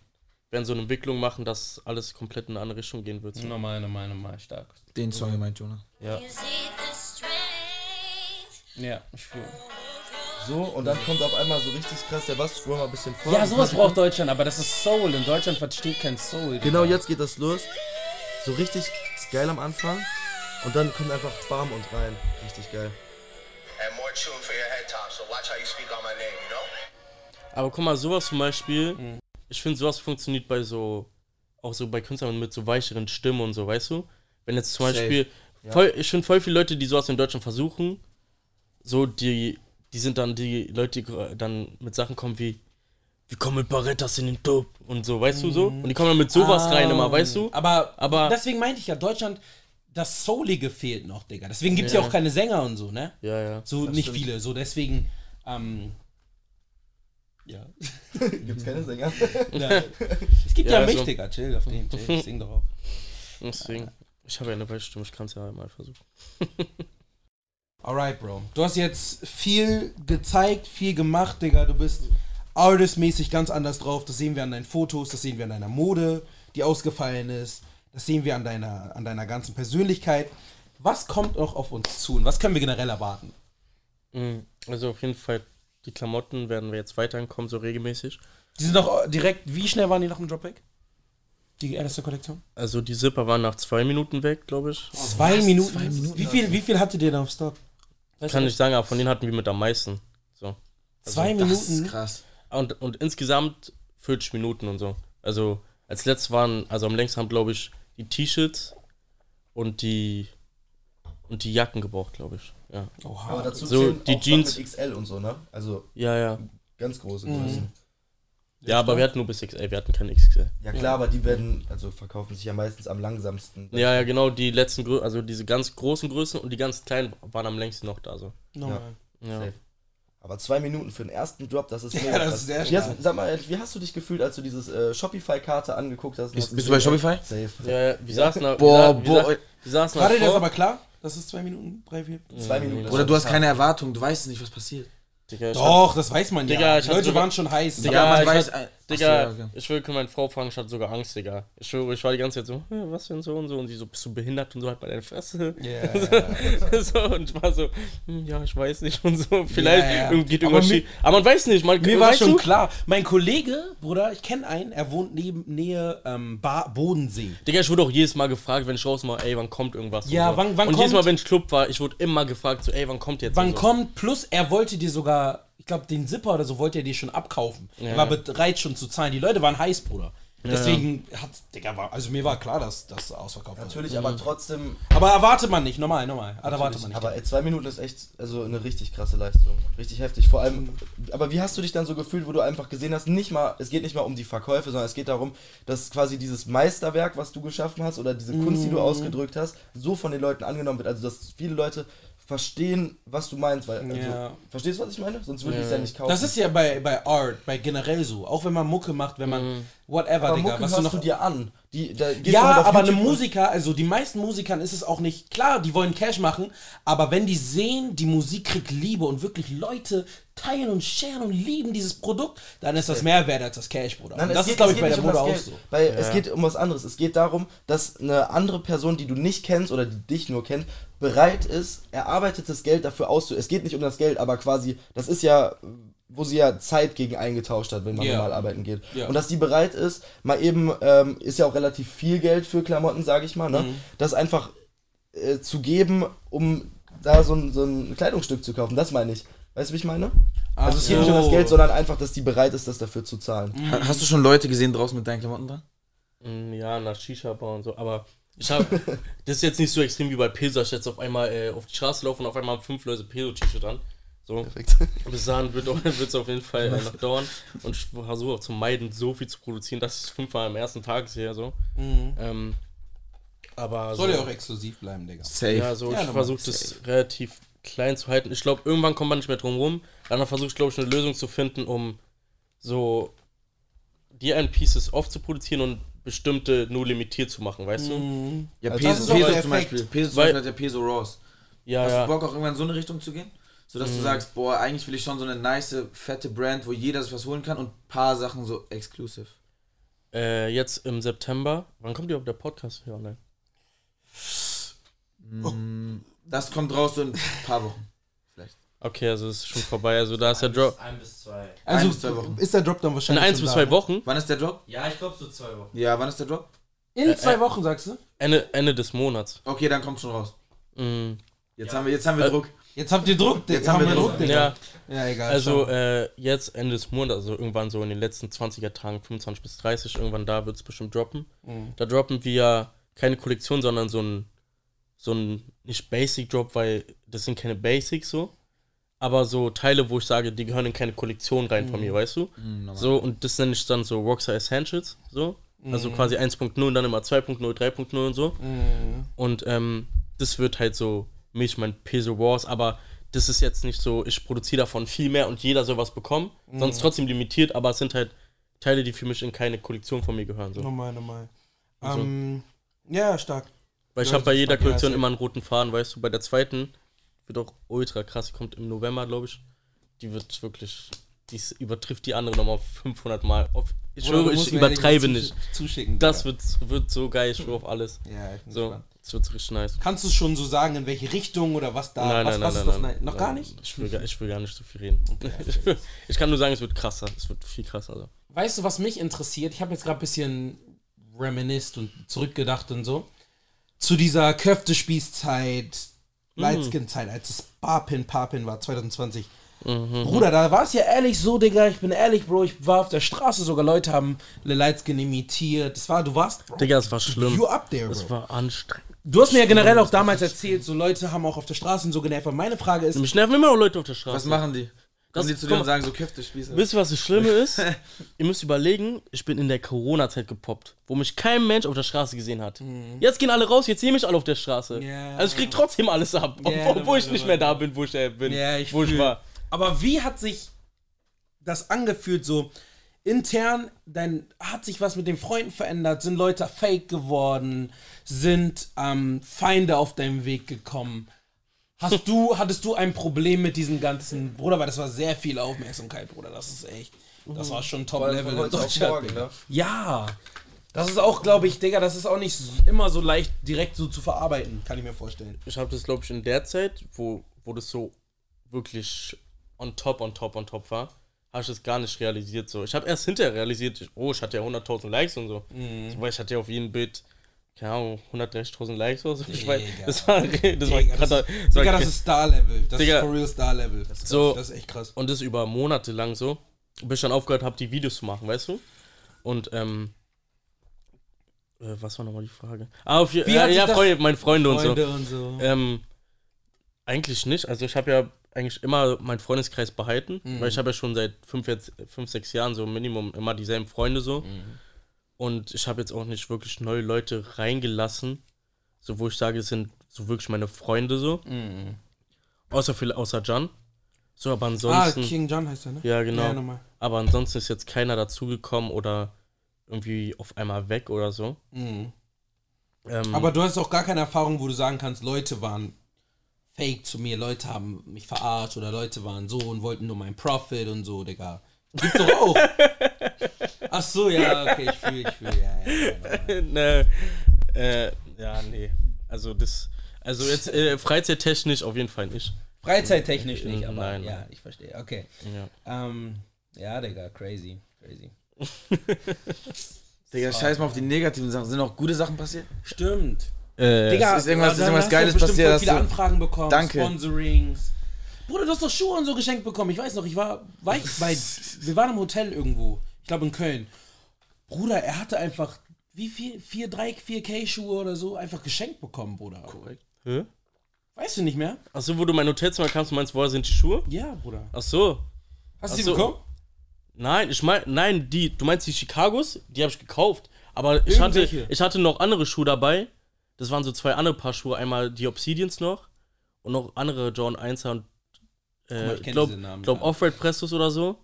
werden so eine Entwicklung machen, dass alles komplett in eine andere Richtung gehen wird. So. Normal, normal, normal, stark. Den Song Jonah. Ja. It the strength? Ja, ich fühle. So, und dann kommt auf einmal so richtig krass der Bass, mal ein bisschen vor. Ja, sowas braucht Deutschland, aber das ist Soul. In Deutschland versteht kein Soul. Genau, jetzt geht das los. So richtig geil am Anfang. Und dann kommt einfach Bam und rein. Richtig geil. Aber guck mal, sowas zum Beispiel, Mhm. ich finde, sowas funktioniert bei so, auch so bei Künstlern mit so weicheren Stimmen und so, weißt du? Wenn jetzt zum Safe. Beispiel, voll, ich finde voll viele Leute, die sowas in Deutschland versuchen, so, die, die sind dann die Leute, die dann mit Sachen kommen wie, wir kommen mit Barettas in den Top und so, weißt du so? Und die kommen dann mit sowas rein immer, weißt du? Mhm. Aber, Aber- deswegen meinte ich ja, Deutschland, das Soulige fehlt noch, Digga. Deswegen gibt es Ja. ja. auch keine Sänger und so, ne? Ja, ja. So nicht stimmt. viele. So deswegen, ähm. Ja. (laughs) Gibt's keine Sänger? (laughs) ja. Es gibt ja, Ja, mich, also- Digga. Chill auf den. Chill. Ich sing doch auch. Deswegen, ich habe ja eine Weichstimme, ich kann es ja mal versuchen. (laughs) Alright, Bro. Du hast jetzt viel gezeigt, viel gemacht, Digga. Du bist artistmäßig ganz anders drauf. Das sehen wir an deinen Fotos, das sehen wir an deiner Mode, die ausgefallen ist. Das sehen wir an deiner, an deiner ganzen Persönlichkeit. Was kommt noch auf uns zu und was können wir generell erwarten? Mhm. Also auf jeden Fall, die Klamotten werden wir jetzt weiterhin kommen, so regelmäßig. Die sind doch direkt, wie schnell waren die nach dem Drop weg? Die erste Kollektion? Also die Zipper waren nach zwei Minuten weg, glaube ich. Zwei, Minuten. Wie viel, wie viel hattet ihr da auf Stock? Weißt Kann ich sagen, aber von denen hatten wir mit am meisten. So. das? Zwei Das Minuten? ist krass. Und, und insgesamt 40 Minuten und so. Also als letztes waren, also am längsten haben, glaube ich, die T-Shirts und die und die Jacken gebraucht, glaube ich. Ja. Oha. Aber dazu So, die auch Jeans- mit XL und so, ne? Also Ja, ja. ganz große Mhm. Größen. Ja, aber wir hatten nur bis XL, wir hatten keine XL. Ja klar, aber die werden, also verkaufen sich ja meistens am langsamsten. Ja, ja, genau, die letzten Größen, also diese ganz großen Größen und die ganz kleinen waren am längsten noch da so. Normal. Ja. Safe. Aber zwei Minuten für den ersten Drop, das ist Ja, mega das krass. ist sehr wie hast. Sag mal, ehrlich, wie hast du dich gefühlt, als du dieses äh, Shopify-Karte angeguckt hast? Bist- hast bist du bei Shopify? Safe. Ja, ja, wir saßen da. Boah, boah. War dir das aber klar? Das ist zwei Minuten, drei, vier? Zwei Minuten. Oder du hast keine Erwartung, du weißt nicht, was passiert. Digga, Doch, das weiß man ja. Digga, Die hab Leute sogar- waren schon heiß. Digga, Ja, man ich weiß. Digga, Achso, ja, okay. ich will meine Frau fragen, ich hatte sogar Angst, Digga. Ich schwöre, ich war die ganze Zeit so, "Hä, was denn so und so. Und sie so, bist du behindert und so, halt mal deine Fresse. Yeah. (laughs) so, und ich war so, hm, ja, ich weiß nicht und so. Vielleicht ja. irgendwie geht irgendwas schief. Aber man weiß nicht, man Mir war schon du? klar. Mein Kollege, Bruder, ich kenne einen, er wohnt neben Nähe ähm, Bodensee. Digga, ich wurde auch jedes Mal gefragt, wenn ich raus mal, ey, wann kommt irgendwas? Ja, und so. wann- wann Und jedes kommt- Mal, wenn ich Club war, ich wurde immer gefragt, so, ey, wann kommt jetzt? Wann und so. kommt, plus er wollte dir sogar, ich glaube, den Zipper oder so wollte er dir schon abkaufen. Er war bereit schon zu zahlen. Die Leute waren heiß, Bruder. Deswegen hat, Digga, war, also mir war klar, dass das ausverkauft wird. Natürlich, aber trotzdem. Aber erwartet man nicht, normal, normal. Aber erwartet man nicht. Aber ey, zwei Minuten ist echt also eine richtig krasse Leistung. Richtig heftig. Vor allem, aber wie hast du dich dann so gefühlt, wo du einfach gesehen hast, nicht mal, es geht nicht mal um die Verkäufe, sondern es geht darum, dass quasi dieses Meisterwerk, was du geschaffen hast, oder diese Kunst, die Mhm. du ausgedrückt hast, so von den Leuten angenommen wird. Also dass viele Leute verstehen, was du meinst, weil also, Ja. verstehst du, was ich meine? Sonst würde ich es ja nicht kaufen. das ist ja bei, bei Art, bei generell so. Auch wenn man Mucke macht, wenn man whatever, aber Digga. Mucke Was hörst du noch du dir an. Die, Ja, halt aber eine YouTube Musiker, also die meisten Musikern ist es auch nicht, klar, die wollen Cash machen, aber wenn die sehen, die Musik kriegt Liebe und wirklich Leute teilen und sharen und lieben dieses Produkt, dann ist das mehr wert als das Cash, Bruder. Nein, das geht- ist, glaube ich, bei der nicht um Mode auch so. Weil es geht um was anderes. Es geht darum, dass eine andere Person, die du nicht kennst oder die dich nur kennt, bereit ist, erarbeitetes Geld dafür auszu. Es geht nicht um das Geld, aber quasi, das ist ja, wo sie ja Zeit gegen eingetauscht hat, wenn man Ja. normal arbeiten geht. Ja. Und dass die bereit ist, mal eben, ähm, ist ja auch relativ viel Geld für Klamotten, sage ich mal, ne? Mhm. Das einfach äh, zu geben, um da so ein, so ein Kleidungsstück zu kaufen. Das meine ich. Weißt du, wie ich meine? also es geht nicht um das so. Geld, sondern einfach, dass die bereit ist, das dafür zu zahlen. Ha- Hast du schon Leute gesehen draußen mit deinen Klamotten dran? Mm, Ja, nach Shisha-Bar und so, aber ich habe, das ist jetzt nicht so extrem wie bei ich jetzt auf einmal äh, auf die Straße laufen und auf einmal haben fünf Leute Pilso-T-Shirt an. So, (laughs) bis dahin wird es auf jeden Fall äh, noch dauern und ich versuche auch zu meiden, so viel zu produzieren, dass ich es fünfmal am ersten Tag sehe, so. Ähm, aber Soll so, ja auch exklusiv bleiben, Digga. Safe. ja, so Ja, ich versuche das relativ klein zu halten. Ich glaube, irgendwann kommt man nicht mehr drum rum. Dann versuche ich, glaube ich, eine Lösung zu finden, um so die ein Pieces off zu produzieren und bestimmte nur limitiert zu machen, weißt du? Ja, Also Peso, Peso zum. Beispiel. Peso zum Beispiel hat ja Peso Raws. Ja, Hast ja. du Bock auch irgendwann in so eine Richtung zu gehen? Sodass du sagst, boah, eigentlich will ich schon so eine nice, fette Brand, wo jeder sich was holen kann und ein paar Sachen so exclusive. Äh, jetzt im September. Wann kommt überhaupt der Podcast hier online? Das kommt raus so in ein paar Wochen. Okay, also es ist schon vorbei. Also da ist der Drop. Ein bis zwei. Also Ein bis zwei Wochen. ist der Drop dann In wahrscheinlich eins schon bis zwei? Wochen. Wann ist der Drop? Ja, ich glaube so zwei Wochen. Ja, wann ist der Drop? In zwei Wochen, sagst du? Ende, Ende des Monats. Okay, dann kommt schon raus. Mm, Jetzt haben wir, jetzt haben wir Äh, Druck. Jetzt habt ihr Druck, Digga. Jetzt haben wir Druck. Digga. ja, Ja, egal. also äh, jetzt Ende des Monats, also irgendwann so in den letzten 20er Tagen, 25 bis 30, irgendwann da wird es bestimmt droppen. Da droppen wir keine Kollektion, sondern so ein, so ein, nicht Basic Drop, weil das sind keine Basics so, aber so Teile, wo ich sage, die gehören in keine Kollektion rein von mir, weißt du? So, und das nenne ich dann so Rockstar Essentials, so. Also quasi 1.0 und dann immer 2.0, 3.0 und so. Und ähm, das wird halt so mich mein Peso Wars, aber das ist jetzt nicht so, ich produziere davon viel mehr und jeder soll was bekommen. Sonst trotzdem limitiert, aber es sind halt Teile, die für mich in keine Kollektion von mir gehören. So. Normal, normal. Also. Ähm, ja, stark. Weil ich habe bei jeder Kollektion immer einen roten Faden, weißt du. Bei der zweiten wird auch ultra krass, die kommt im November, glaube ich. Die wird wirklich, die übertrifft die andere nochmal 500 Mal. Ich schwöre, ich übertreibe nicht. Zuschicken. Das wird, wird so geil, ich schwöre auf alles. Ja, ich bin So, gespannt. das wird richtig nice. Kannst du schon so sagen, in welche Richtung oder was da? nein, was, nein, was nein, ist nein, das? nein, noch gar nicht? Ich will, gar- ich will gar nicht so viel reden. ich, (laughs) ich kann nur sagen, es wird krasser. Es wird viel krasser. Also. Weißt du, was mich interessiert? Ich habe jetzt gerade ein bisschen reminisced und zurückgedacht und so. Zu dieser Köftespießzeit. Lightskin-Zeit, als es Barpin Papin war, 2020. Mhm. Bruder, da war es ja ehrlich so, Digga. Ich bin ehrlich, Bro. Ich war auf der Straße, sogar Leute haben Le Lightskin imitiert. Das war, du warst, Bro, Digga, es war schlimm. you up there, Bro. war anstrengend. Du hast mir ja generell auch damals erzählt, so Leute haben auch auf der Straße und so genervt. Aber meine Frage ist, Mich nerven immer noch Leute auf der Straße. Was machen die? Das- Kommen die zu dir und sagen so Köfte, Spieße? Wisst ihr, was das Schlimme (laughs) ist? ihr müsst überlegen, ich bin in der Corona-Zeit gepoppt, wo mich kein Mensch auf der Straße gesehen hat. Jetzt gehen alle raus, jetzt sehen mich alle auf der Straße. Mhm. Ja. Also ich krieg trotzdem alles ab, Ja, obwohl, ich nicht mehr da bin, wo ich äh, bin, Ja, ich wo ich war. Aber wie hat sich das angefühlt so intern? Dein, hat sich was mit den Freunden verändert? Sind Leute fake geworden? Sind ähm, Feinde auf deinem Weg gekommen? Hast du, hattest du ein Problem mit diesen ganzen, Bruder, weil das war sehr viel Aufmerksamkeit, Bruder. Das ist echt, das war schon Top-Level in Deutschland. morgen, ne? Ja. Das ist auch, glaube ich, Digga, das ist auch nicht immer so leicht direkt so zu verarbeiten, kann ich mir vorstellen. Ich habe das, glaube ich, in der Zeit, wo, wo das so wirklich on top, on top, on top war, habe ich das gar nicht realisiert. So. Ich habe erst hinterher realisiert, oh, ich hatte ja 100.000 Likes und so. Mhm. so. Weil ich hatte ja auf jedem Bild, keine Ahnung, 130.000 Likes oder so. Ich weiß, das war, das war, Digga, das, grad- das Digga, das ist Star-Level. Das Digga. ist for real Star-Level. Das, ist- So. das ist echt krass. Und das über Monate lang so, bis ich dann aufgehört habe, die Videos zu machen, weißt du? Und, ähm, äh, was war nochmal die Frage? Ah, auf, Wie äh, ja, Freunde, meine Freunde, und Freunde so. und so. Ähm, eigentlich nicht. Also ich habe ja eigentlich immer meinen Freundeskreis behalten, Mhm. weil ich habe ja schon seit fünf, fünf, sechs Jahren so Minimum immer dieselben Freunde so. Mhm. Und ich habe jetzt auch nicht wirklich neue Leute reingelassen, so wo ich sage, es sind so wirklich meine Freunde so. Mhm. Außer, viel, außer John. So, aber Ah, ansonsten. King John heißt er, ne? Ja, genau. Ja, nochmal. Aber ansonsten ist jetzt keiner dazugekommen oder irgendwie auf einmal weg oder so. Mhm. Ähm, Aber du hast auch gar keine Erfahrung, wo du sagen kannst, Leute waren fake zu mir, Leute haben mich verarscht oder Leute waren so und wollten nur meinen Profit und so, Digga. Gibt's doch auch. (laughs) Ach so, ja, okay, ich fühle, ich fühle, ja, ja, ja. (laughs) ne, äh, ja, nee. Also das, also jetzt äh, freizeittechnisch auf jeden Fall nicht. Freizeittechnisch nicht, aber Nein, ja, ich verstehe. Okay. Ja. Ähm, ja, Digga, crazy, crazy. Digga, scheiß mal auf die negativen Sachen. Sind auch gute Sachen passiert? Stimmt. Äh, Digga, ist irgendwas- ist irgendwas Geiles passiert, voll dass viele du- Anfragen bekommen, Danke. Sponsorings. Bruder, du hast doch Schuhe und so geschenkt bekommen. Ich weiß noch, ich war, war ich bei, wir waren im Hotel irgendwo. Ich glaube in Köln. Bruder, er hatte einfach, wie viel, vier, drei, 4K Schuhe oder so, einfach geschenkt bekommen, Bruder. Korrekt. Hä? Weißt du nicht mehr? Achso, wo du in mein Hotelzimmer kamst, du meinst, woher sind die Schuhe? Ja, Bruder. Ach so. Hast du die so. bekommen? Nein, ich meine, nein, die, du meinst die Chicagos? Die habe ich gekauft. Aber ich hatte, Irgendwelche. ich hatte noch andere Schuhe dabei. Das waren so zwei andere Paar Schuhe. Einmal die Obsidians noch und noch andere John 1er und mal, äh, ich ich kenn glaube, Namen, glaub ja. Off-Red Prestos oder so.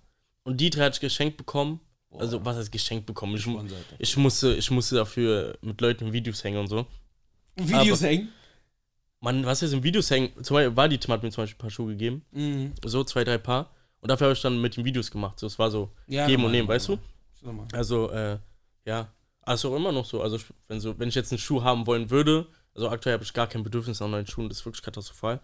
Und die drei hatte ich geschenkt bekommen. Also, was heißt geschenkt bekommen? Ich, ich, musste, ich musste dafür mit Leuten Videos hängen und so. Videos Aber- hängen? Man, was ist in Videos hängen? Zum Beispiel, war die Tim hat mir zum Beispiel ein paar Schuhe gegeben. Mhm. So, zwei, drei Paar. Und dafür habe ich dann mit den Videos gemacht. So, es war so Ja, geben normal, und nehmen, weißt du? Also, äh, ja. Also auch immer noch so. Also, wenn, so, wenn ich jetzt einen Schuh haben wollen würde, also aktuell habe ich gar kein Bedürfnis an neuen Schuhen, das ist wirklich katastrophal.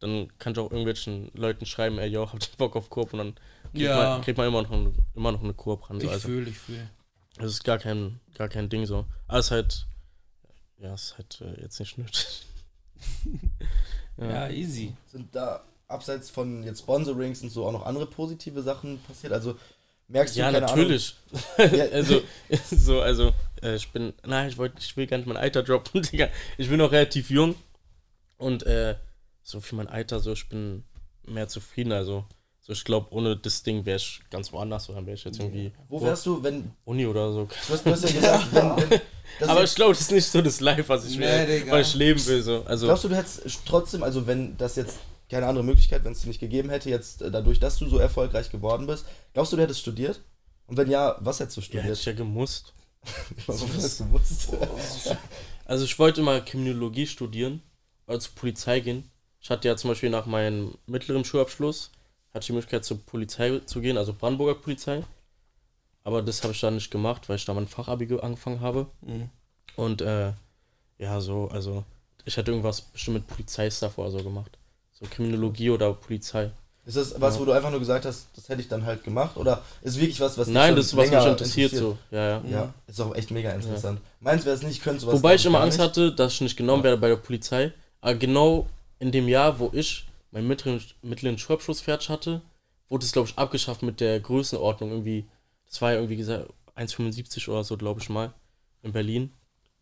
Dann kann ich auch irgendwelchen Leuten schreiben, ey, yo, habt ihr Bock auf Koop? Und dann kriegt, Ja. man, kriegt man immer noch, eine- immer noch eine Koop ran. So. Ich Also, fühle, ich fühle. das ist gar kein, gar kein Ding so. Aber es ist halt, ja, es ist halt äh, jetzt nicht nötig. Ja, easy. Sind da abseits von jetzt Sponsorings und so auch noch andere positive Sachen passiert? Also merkst du Ja, keine natürlich. (laughs) Ja. also, (laughs) so, also, äh, ich bin, nein, ich wollte, ich will gar nicht mein Alter droppen, (laughs) Digga. Ich bin noch relativ jung und äh, so für mein Alter, so, ich bin mehr zufrieden, also, so, ich glaube, ohne das Ding wäre ich ganz woanders, dann wäre ich jetzt irgendwie wo wärst du, wenn Uni oder so. du hast, du hast ja gesagt, (laughs) wenn, wenn das Aber ich glaube, das ist nicht so das Life, was ich Nee, will, weil ich leben will, so. Also, Glaubst du, du hättest trotzdem, also wenn das jetzt keine andere Möglichkeit, wenn es dir nicht gegeben hätte, jetzt äh, dadurch, dass du so erfolgreich geworden bist, glaubst du, du hättest studiert? Und wenn ja, was hättest du ja, hätte studiert? ich ja gemusst. (laughs) Warum hättest du gewusst? Also ich wollte immer Kriminologie studieren, oder zur Polizei gehen. Ich hatte ja zum Beispiel nach meinem mittleren Schulabschluss, hatte ich die Möglichkeit zur Polizei zu gehen, also Brandenburger Polizei. Aber das habe ich dann nicht gemacht, weil ich da mein Fachabi ge- angefangen habe. Und äh, ja, so, also ich hätte irgendwas bestimmt mit Polizeistuff oder so gemacht. So Kriminologie oder Polizei. Ist das was, wo du einfach nur gesagt hast, das hätte ich dann halt gemacht? Oder ist wirklich was, was dich Nein, das ist was mich länger interessiert, so. Ja, ja. Ja, ist auch echt mega interessant. Meins wäre es nicht, könntest du was Wobei ich immer Angst nicht? hatte, dass ich nicht genommen werde bei der Polizei. Aber genau in dem Jahr, wo ich meinen mittleren, mittleren Schulabschluss fertig hatte, wurde es, glaube ich, abgeschafft mit der Größenordnung. Irgendwie, das war ja irgendwie gesagt 1,75 oder so, glaube ich mal, in Berlin,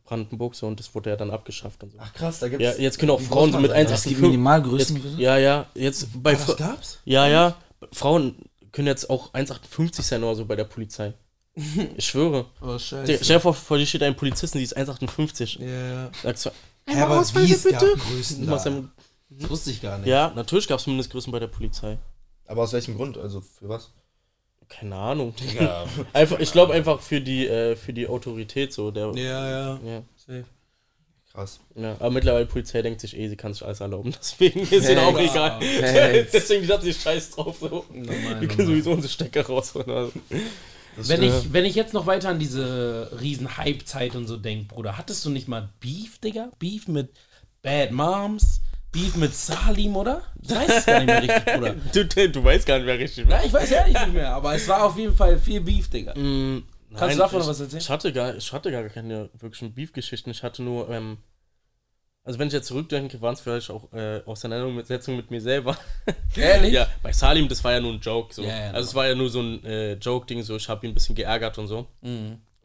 Brandenburg, so, und das wurde ja dann abgeschafft und so. Ach krass, da gibt's. Ja, jetzt können auch Frauen so mit sein darf. 1,85. Die Minimalgrößen. Jetzt, ja, ja, jetzt bei Fra- gab's? ja, ja, Frauen können jetzt auch 1,58 sein oder so bei der Polizei. (laughs) Ich schwöre. Oh, Stell scheiße. dir vor, vor dir steht ein Polizisten, die ist 1,58. Ja. Sagst du, Hä, aber es gab Größen da. ja- Das wusste ich gar nicht. Ja, natürlich gab es Mindestgrößen bei der Polizei. Aber aus welchem Grund? Also für was? Keine Ahnung. Ja, (laughs) Einfach, ich glaube einfach für die, äh, für die Autorität so. Der, ja. ja. Ja, Safe. Krass. Aber mittlerweile die Polizei denkt sich, eh, sie kann sich alles erlauben. (laughs) Deswegen ist ihnen auch Hey. egal. Hey. (laughs) Deswegen hat sie scheiß drauf. So. Normal, Wir können sowieso unsere Stecker rausholen. Also. Wenn ich, wenn ich jetzt noch weiter an diese riesen Hype-Zeit und so denke, Bruder, hattest du nicht mal Beef, Digga? Beef mit Bad Moms? Beef mit Salim, oder? Ich weiß es gar nicht mehr richtig, Bruder. (laughs) Du, du weißt gar nicht mehr richtig. Ja, ich weiß ehrlich nicht mehr, aber es war auf jeden Fall viel Beef, Digga. Mm, Kannst du davon ich, noch was erzählen? Ich hatte gar, ich hatte gar keine wirklichen Beef-Geschichten. Ich hatte nur, ähm, also wenn ich jetzt zurückdenke, waren es vielleicht auch äh, Auseinandersetzungen mit mir selber. (laughs) Ehrlich? Ja, bei Salim, das war ja nur ein Joke. So. Ja, ja, also es war ja nur so ein äh, Joke-Ding, so ich habe ihn ein bisschen geärgert und so.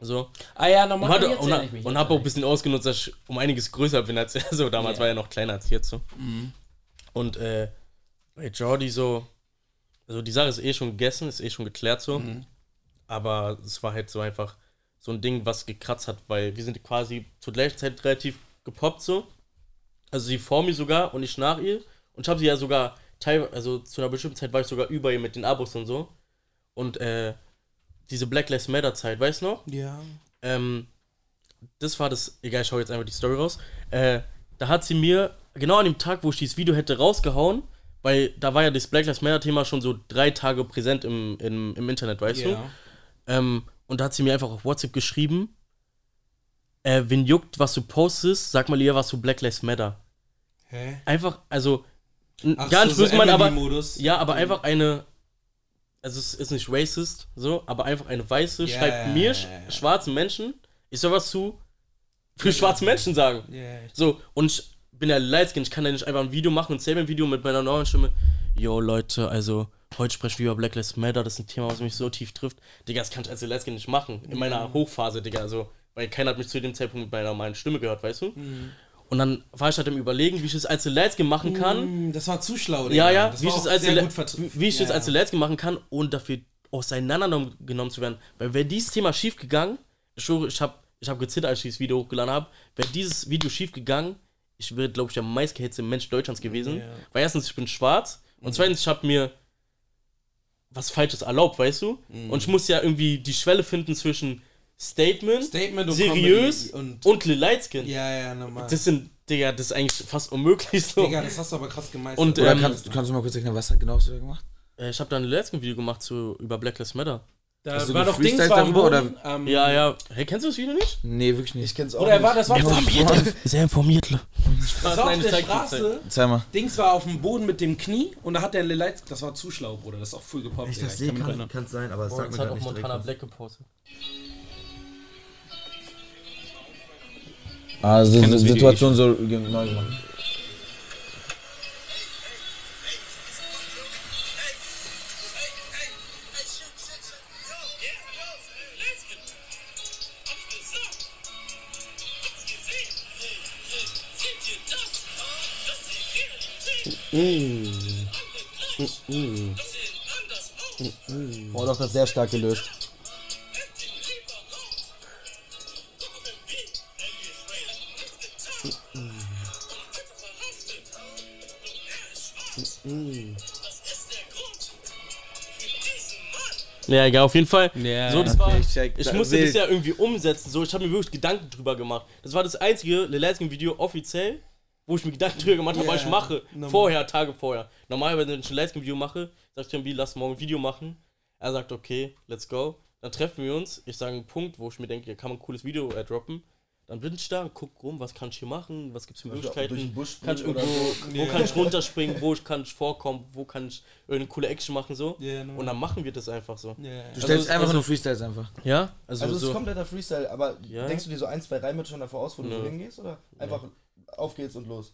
So. Ah ja, Und, normal. und, mich, und jetzt habe auch ein bisschen ausgenutzt, dass ich um einiges größer bin als er. (laughs) So, damals Ja. war er noch kleiner als jetzt so. Und äh, bei Jordi so, also die Sache ist eh schon gegessen, ist eh schon geklärt so. Aber es war halt so einfach so ein Ding, was gekratzt hat, weil wir sind quasi zur gleichen Zeit relativ gepoppt so. Also sie vor mir sogar und ich nach ihr. Und ich habe sie ja sogar teilweise, also zu einer bestimmten Zeit war ich sogar über ihr mit den Abos und so. Und äh, diese Black Lives Matter Zeit, weißt du noch? Ja. Ähm, das war das, egal, ich schau jetzt einfach die Story raus. Äh, da hat sie mir genau an dem Tag, wo ich dieses Video hätte rausgehauen, weil da war ja das Black Lives Matter Thema schon so drei Tage präsent im, im, im Internet, weißt du? Ja. Ähm, und da hat sie mir einfach auf WhatsApp geschrieben, äh, wen juckt, was du postest, sag mal lieber was zu Black Lives Matter. Hä? Einfach, also, Ach gar so, nicht so böse gemeint, aber, ja, aber einfach eine, also es ist nicht racist, so, aber einfach eine weiße, Ja, schreibt ja, mir, ja. schwarzen Menschen, ich soll was zu für schwarze Menschen sagen. So, und ich bin ja Lightskin, ich kann ja nicht einfach ein Video machen und selber ein Video mit meiner neuen Stimme. Yo, Leute, also, heute sprechen wir über Black Lives Matter, das ist ein Thema, was mich so tief trifft. Digga, das kann ich als Lightskin nicht machen. In meiner Hochphase, Digga, also, weil keiner hat mich zu dem Zeitpunkt mit meiner normalen Stimme gehört, weißt du? Und dann war ich halt im Überlegen, wie ich das als Lightskin machen kann. Hm, Das war zu schlau, Digga. Ja, ja, Das wie ich das vertreten. wie ich das als Let's machen kann, ohne dafür auseinandergenommen zu werden. Weil wäre dieses Thema schief gegangen, ich schwöre, ich habe ich hab gezittert, als ich dieses Video hochgeladen habe, wäre dieses Video schief gegangen, ich wäre, glaube ich, der meistgehetzte Mensch Deutschlands gewesen. Ja. Weil erstens, ich bin schwarz und zweitens, ich habe mir was Falsches erlaubt, weißt du? Mhm. Und ich muss ja irgendwie die Schwelle finden zwischen Statement, Statement und seriös und- und, Lil Lightskin. Ja, ja, normal. Das sind, Digga, das ist eigentlich fast unmöglich so. Digga, das hast du aber krass gemeistert. Und, Oder ähm, kannst, kannst du mal kurz erklären, was genau hast du da gemacht? Äh, Ich habe da ein Lightskin-Video gemacht zu, über Black Lives Matter. da hast du war doch Dings war am darüber, Boden, ähm, Ja, ja. Hey, kennst du das Video nicht? Nee, wirklich nicht. Ich kenn's auch Oder er war, das war auf, Sehr informiert. das war auf der Straße. Zeig mal. Dings war auf dem Boden mit dem Knie und da hat der Lights, das war zu schlau, Bruder, das ist auch früh gepoppt. Ich das sehe, kann kann sein, aber es Oh, sagt mir hat gar auch nicht Montana direkt. Black gepostet. Also, Video Situation so genau gemacht. Oh, doch, das ist sehr stark gelöst. Ja, egal, auf jeden Fall. Ja, so, das war. ich check. Ich musste wild. das ja irgendwie umsetzen. So, ich habe mir wirklich Gedanken drüber gemacht. Das war das einzige Leleskin-Video offiziell, wo ich mir Gedanken drüber gemacht habe, Ja, was ich mache. normal. Vorher, Tage vorher. Normalerweise, wenn ich ein Leleskin-Video mache, sagt Jambi, lass morgen ein Video machen. Er sagt, okay, let's go. Dann treffen wir uns. Ich sage einen Punkt, wo ich mir denke, hier kann man ein cooles Video äh, droppen. Dann bin ich da und guck rum, was kann ich hier machen, was gibt's für Möglichkeiten. durch den Busch kann ich irgendwo, oder wo Ja. kann ich runterspringen, wo ich kann ich vorkommen, wo kann ich irgendeine coole Action machen so. Ja, normal. und dann machen wir das einfach so. Ja, ja. Du stellst Also- einfach also- nur Freestyles einfach. Ja, also, Also es ist so. kompletter Freestyle, aber Ja. denkst du dir so ein, zwei Reime schon davor aus, wo du Nö. so hingehst? Oder einfach auf geht's und los?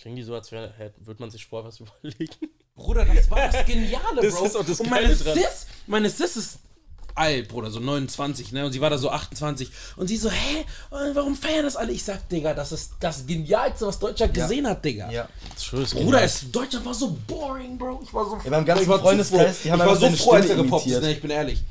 Klingt die so, als wäre, hä, würde man sich vorher was (laughs) überlegen. Bruder, das war das Geniale, Das Bro. ist auch das und meine. Sis, meine Sis ist alt, Bruder, so 29, ne? Und sie war da so 28. Und sie so, hä, warum feiern das alle? Ich sag, Digga, das ist das Genialste, was Deutschland gesehen hat, Digga. Ja. Bruder, es, Deutschland war so boring, Bro. Ich war so Ja, beim ganzen ich war Freundeskreis, froh. die haben ich war einfach so froh, als er gepoppt ist, ne? Ich bin ehrlich.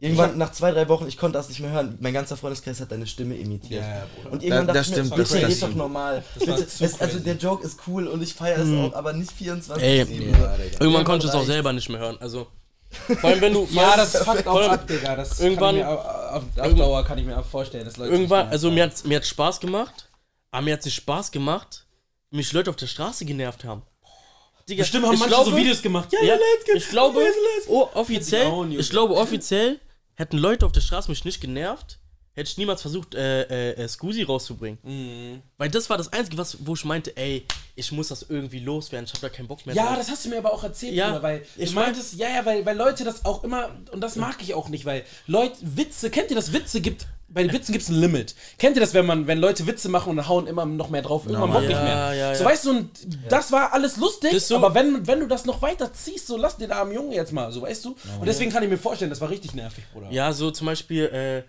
Irgendwann nach zwei, drei Wochen, ich konnte das nicht mehr hören. Mein ganzer Freundeskreis hat deine Stimme imitiert. Ja, ja, Bruder. Und irgendwann Da- dachte das ich stimmt, mir, das bitte, ist doch normal. war Bitte, es, also der Joke ist cool und ich feiere es auch, aber nicht 24 Ey. Ja, Digga. Irgendwann konnte ich es auch selber nicht mehr hören. Also, vor allem wenn du. Ja, das fuckt auch ab, Digga. Das Irgendwann- kann ich mir, auf, auf, Dauer kann ich mir auch vorstellen, dass Leute. Irgendwann, nicht also mir hat mir hat Spaß gemacht, aber mir hat es Spaß gemacht, mich Leute auf der Straße genervt haben. Digga, Bestimmt haben ich manche glaube, so Videos gemacht. Ja, Ja, let's get- ich glaube, oh, offiziell, ich glaube offiziell hätten Leute auf der Straße mich nicht genervt, hätte ich niemals versucht, äh, äh, äh, Scusi rauszubringen. Mhm. Weil das war das Einzige, was, wo ich meinte, ey, ich muss das irgendwie loswerden, ich habe da keinen Bock mehr Ja, drauf. das hast du mir aber auch erzählt, Ja, Bruder, weil ich meintest, ja, ja, weil, weil Leute das auch immer, und das mag ich auch nicht, weil Leute, Witze, kennt ihr das, Witze gibt, bei den Witzen gibt es ein Limit. Kennt ihr das, wenn man, wenn Leute Witze machen und hauen immer noch mehr drauf, irgendwann Bock Ja, nicht mehr. ja, So ja. weißt du, und das war alles lustig, so- aber wenn, wenn du das noch weiter ziehst, so lass den armen Jungen jetzt mal, so weißt du. Und deswegen kann ich mir vorstellen, das war richtig nervig, Bruder. Ja, so zum Beispiel, äh,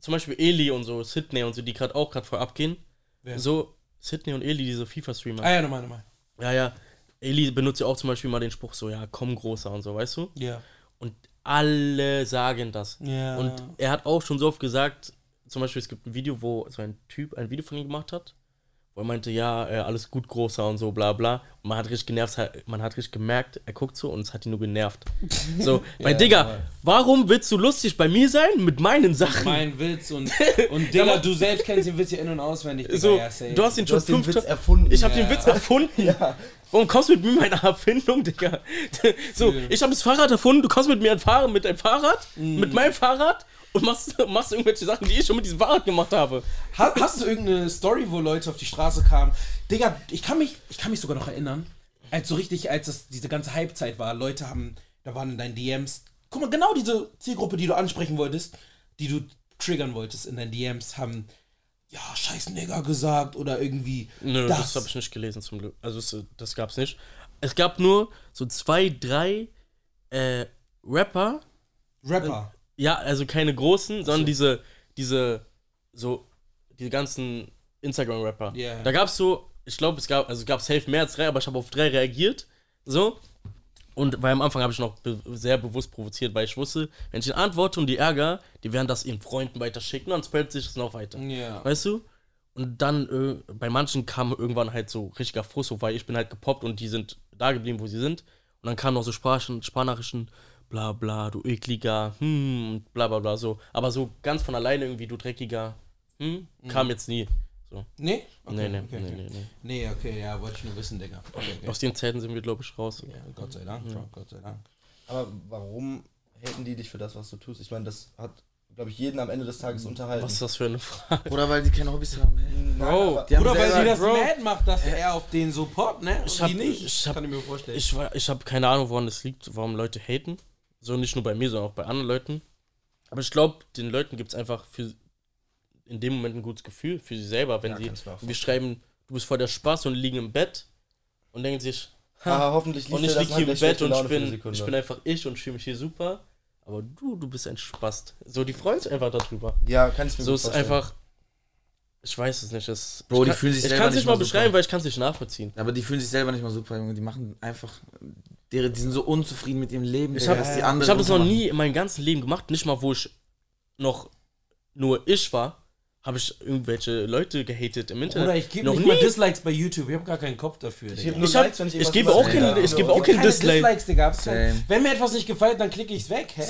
zum Beispiel Eli und so, Sydney und so, die gerade auch gerade voll abgehen. Wer? So, Sydney und Eli, diese FIFA-Streamer. Ah ja, nochmal, nochmal. Ja, ja. Eli benutzt ja auch zum Beispiel mal den Spruch so, ja, komm großer und so, weißt du? Ja. Und alle sagen das. Ja. Und er hat auch schon so oft gesagt, zum Beispiel, es gibt ein Video, wo so ein Typ ein Video von ihm gemacht hat, er meinte, ja, äh, alles gut, großer und so, bla bla. Und man hat richtig genervt, man hat richtig gemerkt, er guckt so und es hat ihn nur genervt. (laughs) So, weil, Digga, warum willst du lustig bei mir sein mit meinen Sachen? Mein Witz und, (laughs) und Digga, du selbst kennst den Witz ja in- und auswendig. Digga, so, ja, du hast ihn schon fünf Witz erfunden. Ich habe Ja. den Witz erfunden. (laughs) Warum kommst du mit mir mit meiner Erfindung, Digga? So, ich habe das Fahrrad erfunden, du kommst mit mir fahren mit deinem Fahrrad, Mhm. mit meinem Fahrrad und machst, machst irgendwelche Sachen, die ich schon mit diesem Fahrrad gemacht habe. Ha- Hast du irgendeine Story, wo Leute auf die Straße kamen? Digga, ich kann mich, ich kann mich sogar noch erinnern, als so richtig, als das diese ganze Hypezeit war, Leute haben, da waren in deinen DMs, guck mal, genau diese Zielgruppe, die du ansprechen wolltest, die du triggern wolltest in deinen DMs, haben, ja, scheiß Nigger gesagt oder irgendwie Nö, das, habe ich nicht gelesen zum Glück. Also es, das gab's nicht. Es gab nur so zwei, drei äh, Rapper, Rapper. Ja, also keine großen, sondern diese, diese, so, diese ganzen Instagram-Rapper. Ja. Da gab's so, ich glaube, es gab, also es gab safe mehr als drei, aber ich habe auf drei reagiert. So. Und weil am Anfang habe ich noch be sehr bewusst provoziert, weil ich wusste, wenn ich ihnen antworte und die ärger, die werden das ihren Freunden weiter schicken und dann spreadet sich das noch weiter. Ja. Weißt du? Und dann, äh, bei manchen kam irgendwann halt so richtiger Frust, hoch, weil ich bin halt gepoppt und die sind da geblieben, wo sie sind. Und dann kamen noch so Sprachen, Sparnachrichten, bla bla, du ekliger, hm, und bla bla bla, so. Aber so ganz von alleine irgendwie, du dreckiger, hm, kam jetzt nie. So. Nee? Okay, nee, nee, okay, nee, okay. nee, nee. Nee, okay, ja, wollte ich nur wissen, Digga. Okay, okay. Aus den Zeiten sind wir, glaube ich, raus. Ja, Gott sei Dank, Bro, Gott sei Dank. Aber warum haten die dich für das, was du tust? Ich meine, das hat, glaube ich, jeden am Ende des Tages unterhalten. Was ist das für eine Frage? Oder weil die keine Hobbys haben. Nein, Bro, Die haben Oder weil sie das Bro. mad macht, dass er auf den so poppt, ne? Ich hab- die nicht. ich hab- Kann ich mir vorstellen. Ich, ich habe keine Ahnung, woran das liegt, warum Leute haten. So nicht nur bei mir, sondern auch bei anderen Leuten. Aber ich glaube, den Leuten gibt es einfach für in dem Moment ein gutes Gefühl für sie selber, wenn Ja, sie kannst du wir schreiben, du bist voll der Spaß und liegen im Bett und denken sich, Ah, hoffentlich und ich liege hier im Bett und ich bin, ich bin einfach ich und fühle mich hier super. Aber du, du bist ein Spast. So, die freuen sich einfach darüber. Ja, kann ich mir So gut ist vorstellen. einfach. Ich weiß es nicht. Es, Bro, ich die kann, fühlen sich Ich selber kann es nicht nicht mal mal beschreiben, super. weil ich kann es nicht nachvollziehen. Aber die fühlen sich selber nicht mal super, Junge. Die machen einfach. Die, die sind so unzufrieden mit ihrem Leben. Ich habe dass die anderen ich hab das noch nie in meinem ganzen Leben gemacht. Nicht mal, wo ich noch nur ich war, habe ich irgendwelche Leute gehatet im Internet. Oder ich gebe noch nicht nie. mal Dislikes bei YouTube. Ich habe gar keinen Kopf dafür. Ich, Ich hab- Likes, wenn ich irgendwas gebe auch keinen- ich gebe auch keinen keine Dislike. Dislikes, Digga. Wenn mir etwas nicht gefällt, dann klicke ich es weg, hä?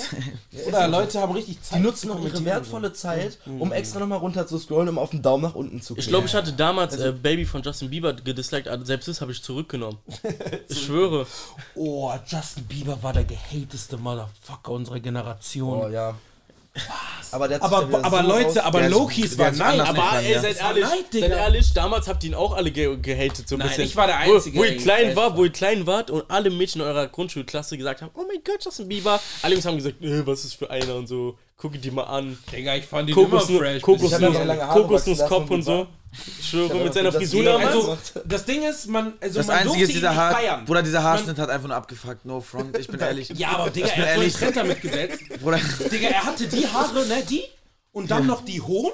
Oder Leute haben richtig Zeit. Die nutzen zu noch ihre wertvolle Zeit, um extra nochmal runter zu scrollen, um auf den Daumen nach unten zu klicken. Ich glaube, ich hatte damals Also äh, Baby von Justin Bieber gedisliked, aber selbst das habe ich zurückgenommen. (laughs) ich schwöre. Oh, Justin Bieber war der gehateste Motherfucker unserer Generation. Oh ja. Aber, der hat Aber, wieder aber so Leute, aber der hat- Loki, es der war anders Aber nicht Aber ey, seid ehrlich, Digga. seid ehrlich, damals habt ihr ihn auch alle ge gehatet, so ein Nein, bisschen. ich war der Einzige, Wo, wo ihr klein war, wo ihr klein wart und alle Mädchen in eurer Grundschulklasse gesagt haben, oh mein Gott, Justin Bieber. Alle Jungs haben gesagt, äh, was ist für einer und so, guck ihn dir mal an. Digga, ich fand ihn Kokosnuss, immer fresh. Kokosnuss, Ich hab ja meine lange Haare Kokosnuss wachsen lassen Kopf und und so. Hab mit seiner das- Frisur Ja, damals. Also, das Ding ist, man, also Das man Einzige ist dieser Haar. feiern. Bruder, dieser Haarschnitt hat einfach nur abgefuckt. No front, ich bin (laughs) ehrlich. Ja, aber Digga, Ich bin er hat so einen ehrlich. Trend damit gesetzt. Bruder, Digga, er hatte die Haare, ne, die und dann noch die hohen.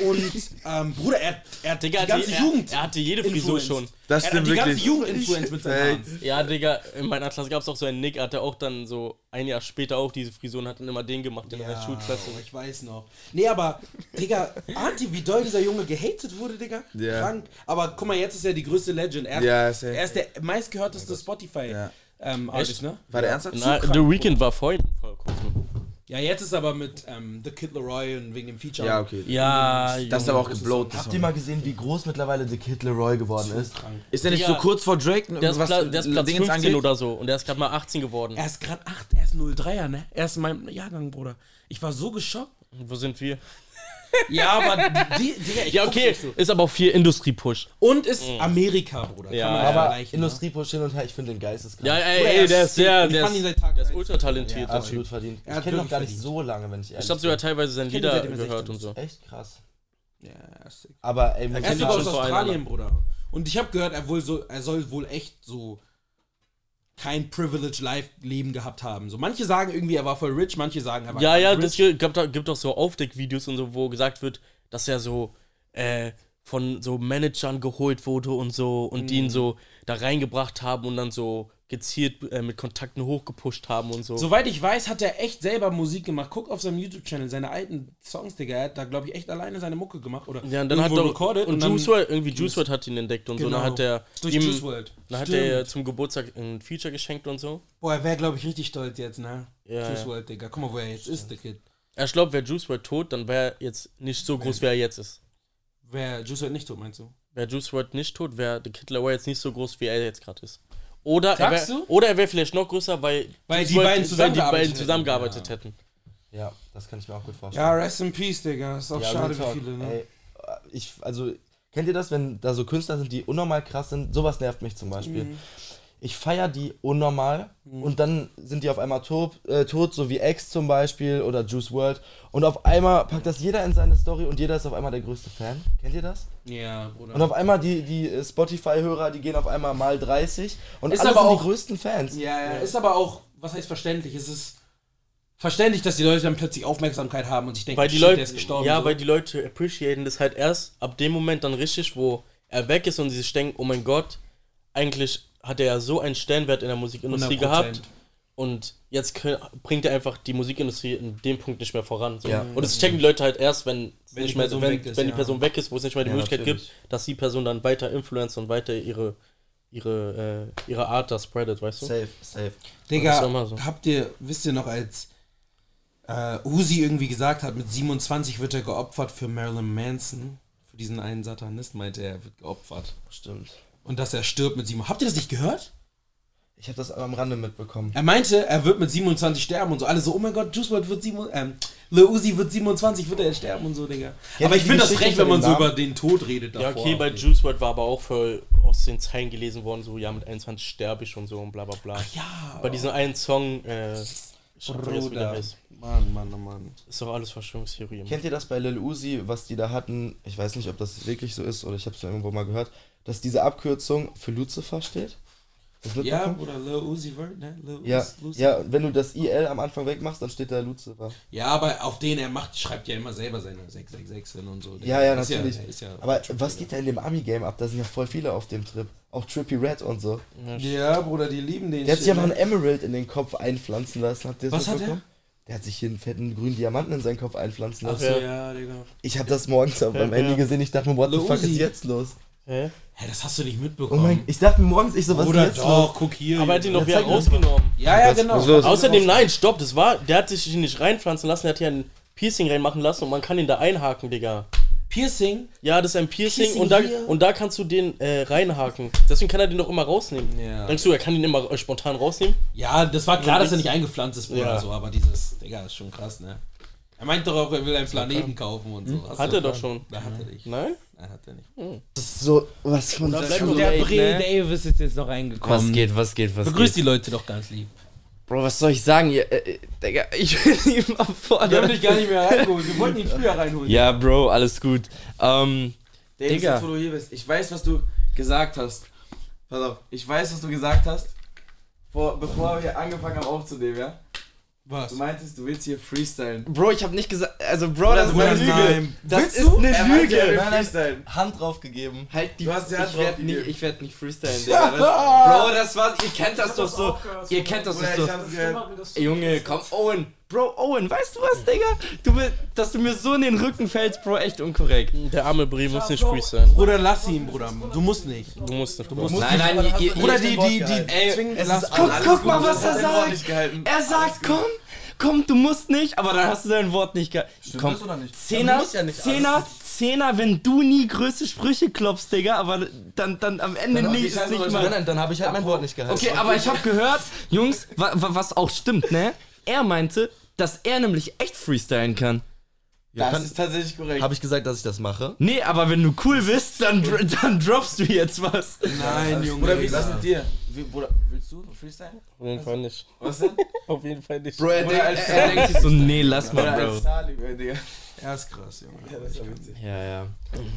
Und, ähm, Bruder, er, er hat Digga, die ganze die, er, Jugend. er hatte jede Frisur influenced. schon. das er hat die ganze wirklich. Jugend influenced mit seinen Haaren. Ja, Digga, in meiner Klasse gab es auch so einen Nick, er hatte auch dann so ein Jahr später auch diese Frisur und hat dann immer den gemacht in der Schulklasse. ich weiß noch. Nee, aber, Digga, ahnt ihr, wie doll dieser Junge gehatet wurde, Digga? Ja. Krank. Aber guck mal, jetzt ist er die größte Legend. Er, Ja, safe. er ist der meistgehörteste Spotify Ja. ähm, Artist, ne? War der ernsthaft? Na, krank, The Weeknd war vorhin vor kurzem. Ja, jetzt ist aber mit ähm, The Kid Leroy und wegen dem Feature. Ja, okay. Ja, Das ist aber auch geblowt. Habt ihr mal gesehen, wie groß mittlerweile The Kid Leroy geworden ist? Ist der nicht Digga, so kurz vor Drake? Der ist, was Pla der ist Platz Dingens 15 angeht? oder so und der ist gerade mal 18 geworden. Er ist gerade 8, er ist 03er, ne? Er ist in meinem Jahrgang, Bruder. Ich war so geschockt. Wo sind wir? Ja, aber die, Digga, ich Ja, guck's okay, nicht so. ist aber auch viel Industrie-Push. Und ist Amerika, Bruder. Ja, Kann man aber ja Aber vergleichen, Industriepush hin und her, ich finde den geisteskrank. Ja, ey, ey, er der ist ist sehr, sick. Ich der fand ihn ist, seit Tag der ist eins. ultra talentiert. der Absolut Typ. verdient. Er hat Ich kenne noch wirklich gar nicht verdient. so lange, wenn ich ehrlich Ich habe sogar teilweise seine kenn ihn Lieder seitdem er gehört 16 und so. bin. Echt krass. Ja, er ist sick. Aber ey, Er ist kennt sogar ihn aus schon vor Australien, Bruder. Und ich habe gehört, er, wohl so, er soll wohl echt so kein Privilege Life Leben gehabt haben. So manche sagen irgendwie, er war voll rich, manche sagen, er war Ja, ja, rich. gibt, gibt auch so Aufdeckvideos und so, wo gesagt wird, dass er so äh, von so Managern geholt wurde und so und die ihn so da reingebracht haben und dann so gezielt äh, mit Kontakten hochgepusht haben und so. Soweit ich weiß, hat er echt selber Musik gemacht. Guck auf seinem YouTube-Channel, seine alten Songs, Digga. Er hat da, glaube ich, echt alleine seine Mucke gemacht. Oder ja, und dann hat er recorded und, dann- Juice WRLD, irgendwie Juice WRLD hat ihn entdeckt und so. Genau. Dann hat er Durch ihm, Juice WRLD. dann hat Stimmt. er zum Geburtstag ein Feature geschenkt und so. Boah, er wäre, glaube ich, richtig stolz jetzt, ne? Ja, Juice ja. WRLD, Digga. Guck mal, wo er jetzt ist, der Kid. Ich glaube, wäre Juice WRLD tot, dann wäre er jetzt nicht so groß, wie er jetzt ist. Wer Juice WRLD nicht tot, meinst du? Wäre Juice WRLD nicht tot, wäre der Kid Laroi jetzt nicht so groß, wie er jetzt gerade ist. Oder er wär, du? oder er wäre vielleicht noch größer, weil, Weil die beiden zusammengearbeitet zusammengearbeitet Ja. hätten. Ja, das kann ich mir auch gut vorstellen. Ja, rest in peace, Digga. Ist auch Ja, schade für viele, ne? Ey, ich, also, kennt ihr das, wenn da so Künstler sind, die unnormal krass sind? Sowas nervt mich zum Beispiel. Mhm. Ich feiere die unnormal und dann sind die auf einmal tot, äh, tot, so wie X zum Beispiel oder Juice World. Und auf einmal packt das jeder in seine Story und jeder ist auf einmal der größte Fan. Kennt ihr das? Ja, Bruder. Und auf einmal die, die äh, Spotify-Hörer, die gehen auf einmal mal 30 und Ist alle aber sind auch- die größten Fans. Ja, ja, ist aber auch, was heißt verständlich? Es ist verständlich, dass die Leute dann plötzlich Aufmerksamkeit haben und sich denken, Weil die shit, Leute, der ist gestorben. ja, so. weil die Leute appreciaten das halt erst ab dem Moment dann richtig, wo er weg ist und sie sich denken, oh mein Gott, eigentlich hat er ja so einen Stellenwert in der Musikindustrie 100%. gehabt und jetzt bringt er einfach die Musikindustrie in dem Punkt nicht mehr voran. So. Ja. Und das checken die Leute halt erst, wenn, Wenn nicht die mehr, Person wenn, weg ist, wenn die ja. Person weg ist, wo es nicht mehr die Ja, Möglichkeit natürlich. gibt, dass die Person dann weiter influenzt und weiter ihre, ihre, äh, ihre Art da spreadet, weißt du? Safe, safe. Digga, so. habt ihr, wisst ihr noch, als äh, Uzi irgendwie gesagt hat, mit 27 wird er geopfert für Marilyn Manson, für diesen einen Satanist, meinte er, er wird geopfert. Stimmt. Und dass er stirbt mit 27. Habt ihr das nicht gehört? Ich habe das am Rande mitbekommen. Er meinte, er wird mit 27 sterben und so. Alle so, oh mein Gott, Juice WRLD wird 7, ähm, Lil Uzi wird 27, wird er jetzt sterben und so, Digga. aber ich finde das frech, wenn man so über den Tod redet Ja, davor. okay, bei Juice WRLD war aber auch voll aus den Zeilen gelesen worden, so, ja, mit 21 sterbe ich und so und bla bla bla. ja, Bei diesem einen Song, äh, ich vergessen, wie der Bruder. heißt. Mann, Mann, oh Mann. Ist doch alles Verschwörungstheorie. Kennt ihr das bei Lil Uzi, was die da hatten? Ich weiß nicht, ob das wirklich so ist oder ich habe es irgendwo mal gehört, dass diese Abkürzung für Lucifer steht. Ja? Bruder, Lil Uzi wird, ne? Lil ja, Uzi- ja, wenn du das IL am Anfang wegmachst, dann steht da Lucifer. Ja, aber auf den er macht, schreibt ja immer selber seine 666 hin und so. Ja, ja, Ist natürlich. ist ja Aber was geht da in dem Ami-Game ab? Da sind ja voll viele auf dem Trip. Auch Trippy Red und so. Ja, Bruder, die lieben den Der hat sich ja noch ne? einen Emerald in den Kopf einpflanzen lassen. Habt ihr das Was hat mitbekommen? Der hat sich hier einen fetten grünen Diamanten in seinen Kopf einpflanzen Ach lassen. ja. Ja, Digga. Ich habe das morgens auf meinem Handy gesehen. Ich dachte mir, what the fuck ist jetzt los? Hä? Hä, das hast du nicht Oh mitbekommen. mein, ich dachte mir morgens, ich so, was Bruder, ist jetzt doch, los? guck hier. Aber er hat ihn doch Ja, wieder rausgenommen. Ja, ja, Was- genau. Außerdem, nein, stopp, das war, der hat sich nicht reinpflanzen lassen, der hat hier ein Piercing reinmachen lassen und man kann ihn da einhaken, Digga. Piercing. Ja, das ist ein Piercing, Piercing und, da, hier? und da kannst du den äh, reinhaken. Deswegen kann er den doch immer rausnehmen. Ja. Denkst du, er kann ihn immer äh, spontan rausnehmen? Ja, das war klar, dass er nicht eingepflanzt ist, Ja. so, aber dieses, Digga, ist schon krass, ne? Er meint doch auch, er will einen Planeten kaufen und so. Hast Hat er doch schon. Da hat er nicht. Nein? Nein, hat er nicht. Das ist so was von Da bleibt doch Der Bre ne? Davis ist jetzt noch reingekommen. Was geht, was geht, was Begrüß geht? die Leute doch ganz lieb. Bro, was soll ich sagen? Ihr, äh, Digga, (laughs) ich bin ihm Wir haben dich gar nicht mehr reingeholt. Wir wollten ihn früher reinholen. Ja, Bro, alles gut. Ähm, Davis, Digga. jetzt, wo du hier bist, ich weiß, was du gesagt hast. Pass auf, ich weiß, was du gesagt hast, vor, bevor wir angefangen haben aufzunehmen, ja? Was? Du meintest, du willst hier freestylen. Bro, ich hab nicht gesagt, also Bro, Oder das ist eine Lüge. nein. Das Willst ist du? eine Er meinte, er will Lüge. freestylen. Hand drauf gegeben. Halt die Du hast die Hand ich werd drauf nicht, ich werd nicht freestylen, (laughs) Digga. Das, Bro, das war's. Ihr kennt das doch so. Ihr kennt das doch ich so. hab's gehört. Junge, komm, Owen. Bro, Owen, weißt du was, Digga? Du dass du mir so in den Rücken fällst, Bro, echt unkorrekt. Der arme Brie muss nicht free sein. Bruder, lass ihn, Bruder. Du musst nicht. Du musst nicht. Du musst Nein, nein, ihr, Bruder, die, die, die, Ey, zwingen, es lass ist Guck, Alles guck gut, mal, was er sagt. nicht. Er sagt, komm, komm, du musst nicht, aber dann hast du dein Wort nicht gehalten. Komm, oder nicht? Zehner, du musst ja nicht Zehner, Zehner, wenn du nie größte Sprüche klopfst, Digga, aber dann, dann am Ende Dann hab nicht, ich ist halt nicht nein, mal... nein, dann habe ich halt mein Wort nicht gehalten. Okay, aber ich habe gehört, Jungs, wa, wa, was auch stimmt, ne? Er meinte, dass er nämlich echt freestylen kann. Ja, Das ist tatsächlich korrekt. habe ich gesagt, dass ich das mache? Nee, aber wenn du cool bist, dann, dann droppst du jetzt was. Nein, Junge. Bruder, wie ist das mit dir? Wie, Bruder, willst du freestylen? Auf jeden Fall nicht. Was denn? (laughs) Auf jeden Fall nicht. Bro, er, Oder denkt, als er, denkt sich so, nee, lass Oder mal, Bro. Er ist krass, Junge. Ja, das ist witzig. Ja, ja.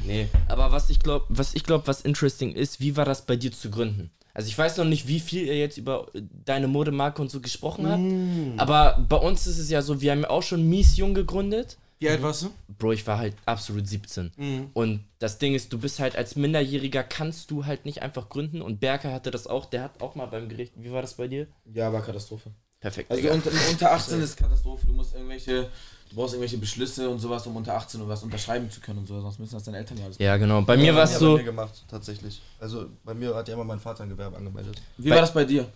Nee. Aber was ich glaube, was ich glaube, was interesting ist, wie war das bei dir zu gründen? Also ich weiß noch nicht, wie viel ihr jetzt über äh, deine Modemarke und so gesprochen habt. Aber bei uns ist es ja so, wir haben ja auch schon Mies Jung gegründet. Wie alt warst du? Bro, ich war halt absolut 17. Mhm. Und das Ding ist, du bist halt als Minderjähriger kannst du halt nicht einfach gründen. Und Berker hatte das auch, der hat auch mal beim Gericht. Wie war das bei dir? Ja, war Katastrophe. Perfekt. Also unter, unter 18 (laughs) ist Katastrophe. Du musst irgendwelche, du brauchst irgendwelche Beschlüsse und sowas, um unter 18 und was unterschreiben zu können und so. Sonst müssen das deine Eltern ja alles ja, genau. Bei mir war es Ja, so. Bei mir gemacht, tatsächlich. Also bei mir hat ja immer mein Vater ein Gewerbe angemeldet. Wie Bei- war das bei dir?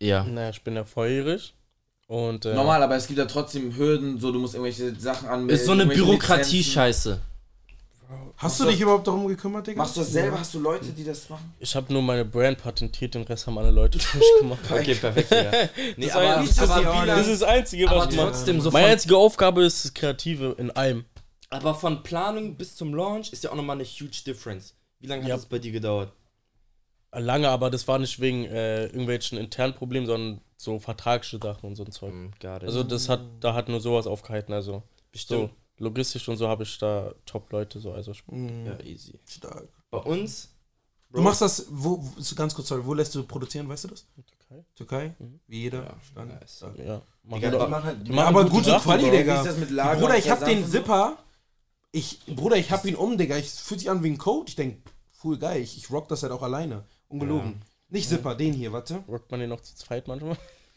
Ja. Naja, ich bin ja volljährig. Und, äh, Normal, aber es gibt ja trotzdem Hürden, so du musst irgendwelche Sachen anmelden. Ist so eine. Bürokratie-Scheiße. Hast du dich überhaupt darum gekümmert, Digga? Machst du das selber? Hast du Leute, die das machen? Ich habe nur meine Brand patentiert, den Rest haben alle Leute (laughs) für mich gemacht. Okay, perfekt. Ja. (laughs) Nee, Das, aber, ist, das, aber, das ist das Einzige, aber was ich mache. trotzdem so Meine einzige Aufgabe ist das Kreative in allem. aber von Planung bis zum Launch ist ja auch nochmal eine huge difference. Wie lange hat Ja. das bei dir gedauert? Lange, aber das war nicht wegen äh, irgendwelchen internen Problemen, sondern so vertragsche Sachen und so ein Zeug. It. Also das hat, da hat nur sowas aufgehalten, also so Bestimmt. Logistisch und so habe ich da Top-Leute, so, also ich- Ja, easy. Stark. Bei uns. Du machst das, wo, wo- ganz kurz, sorry, wo lässt du produzieren, weißt du das? Okay. Türkei? Wie jeder. Ja, Stand. nice. Stark. ja. Mach Digga, die machen halt, die Ja, Ja, machen aber gute gute Quali, Bro. Wie Digga. ist das mit Lager Bruder, ich hab den? Zipper. Ich, Bruder, ich hab ihn um, Digga. Ich fühlt sich an wie ein Code. Ich denk, cool, geil. Ich, ich rock das halt auch alleine. Ungelogen. Nicht Zipper, den hier, warte. Rockt man den noch zu zweit manchmal? (laughs)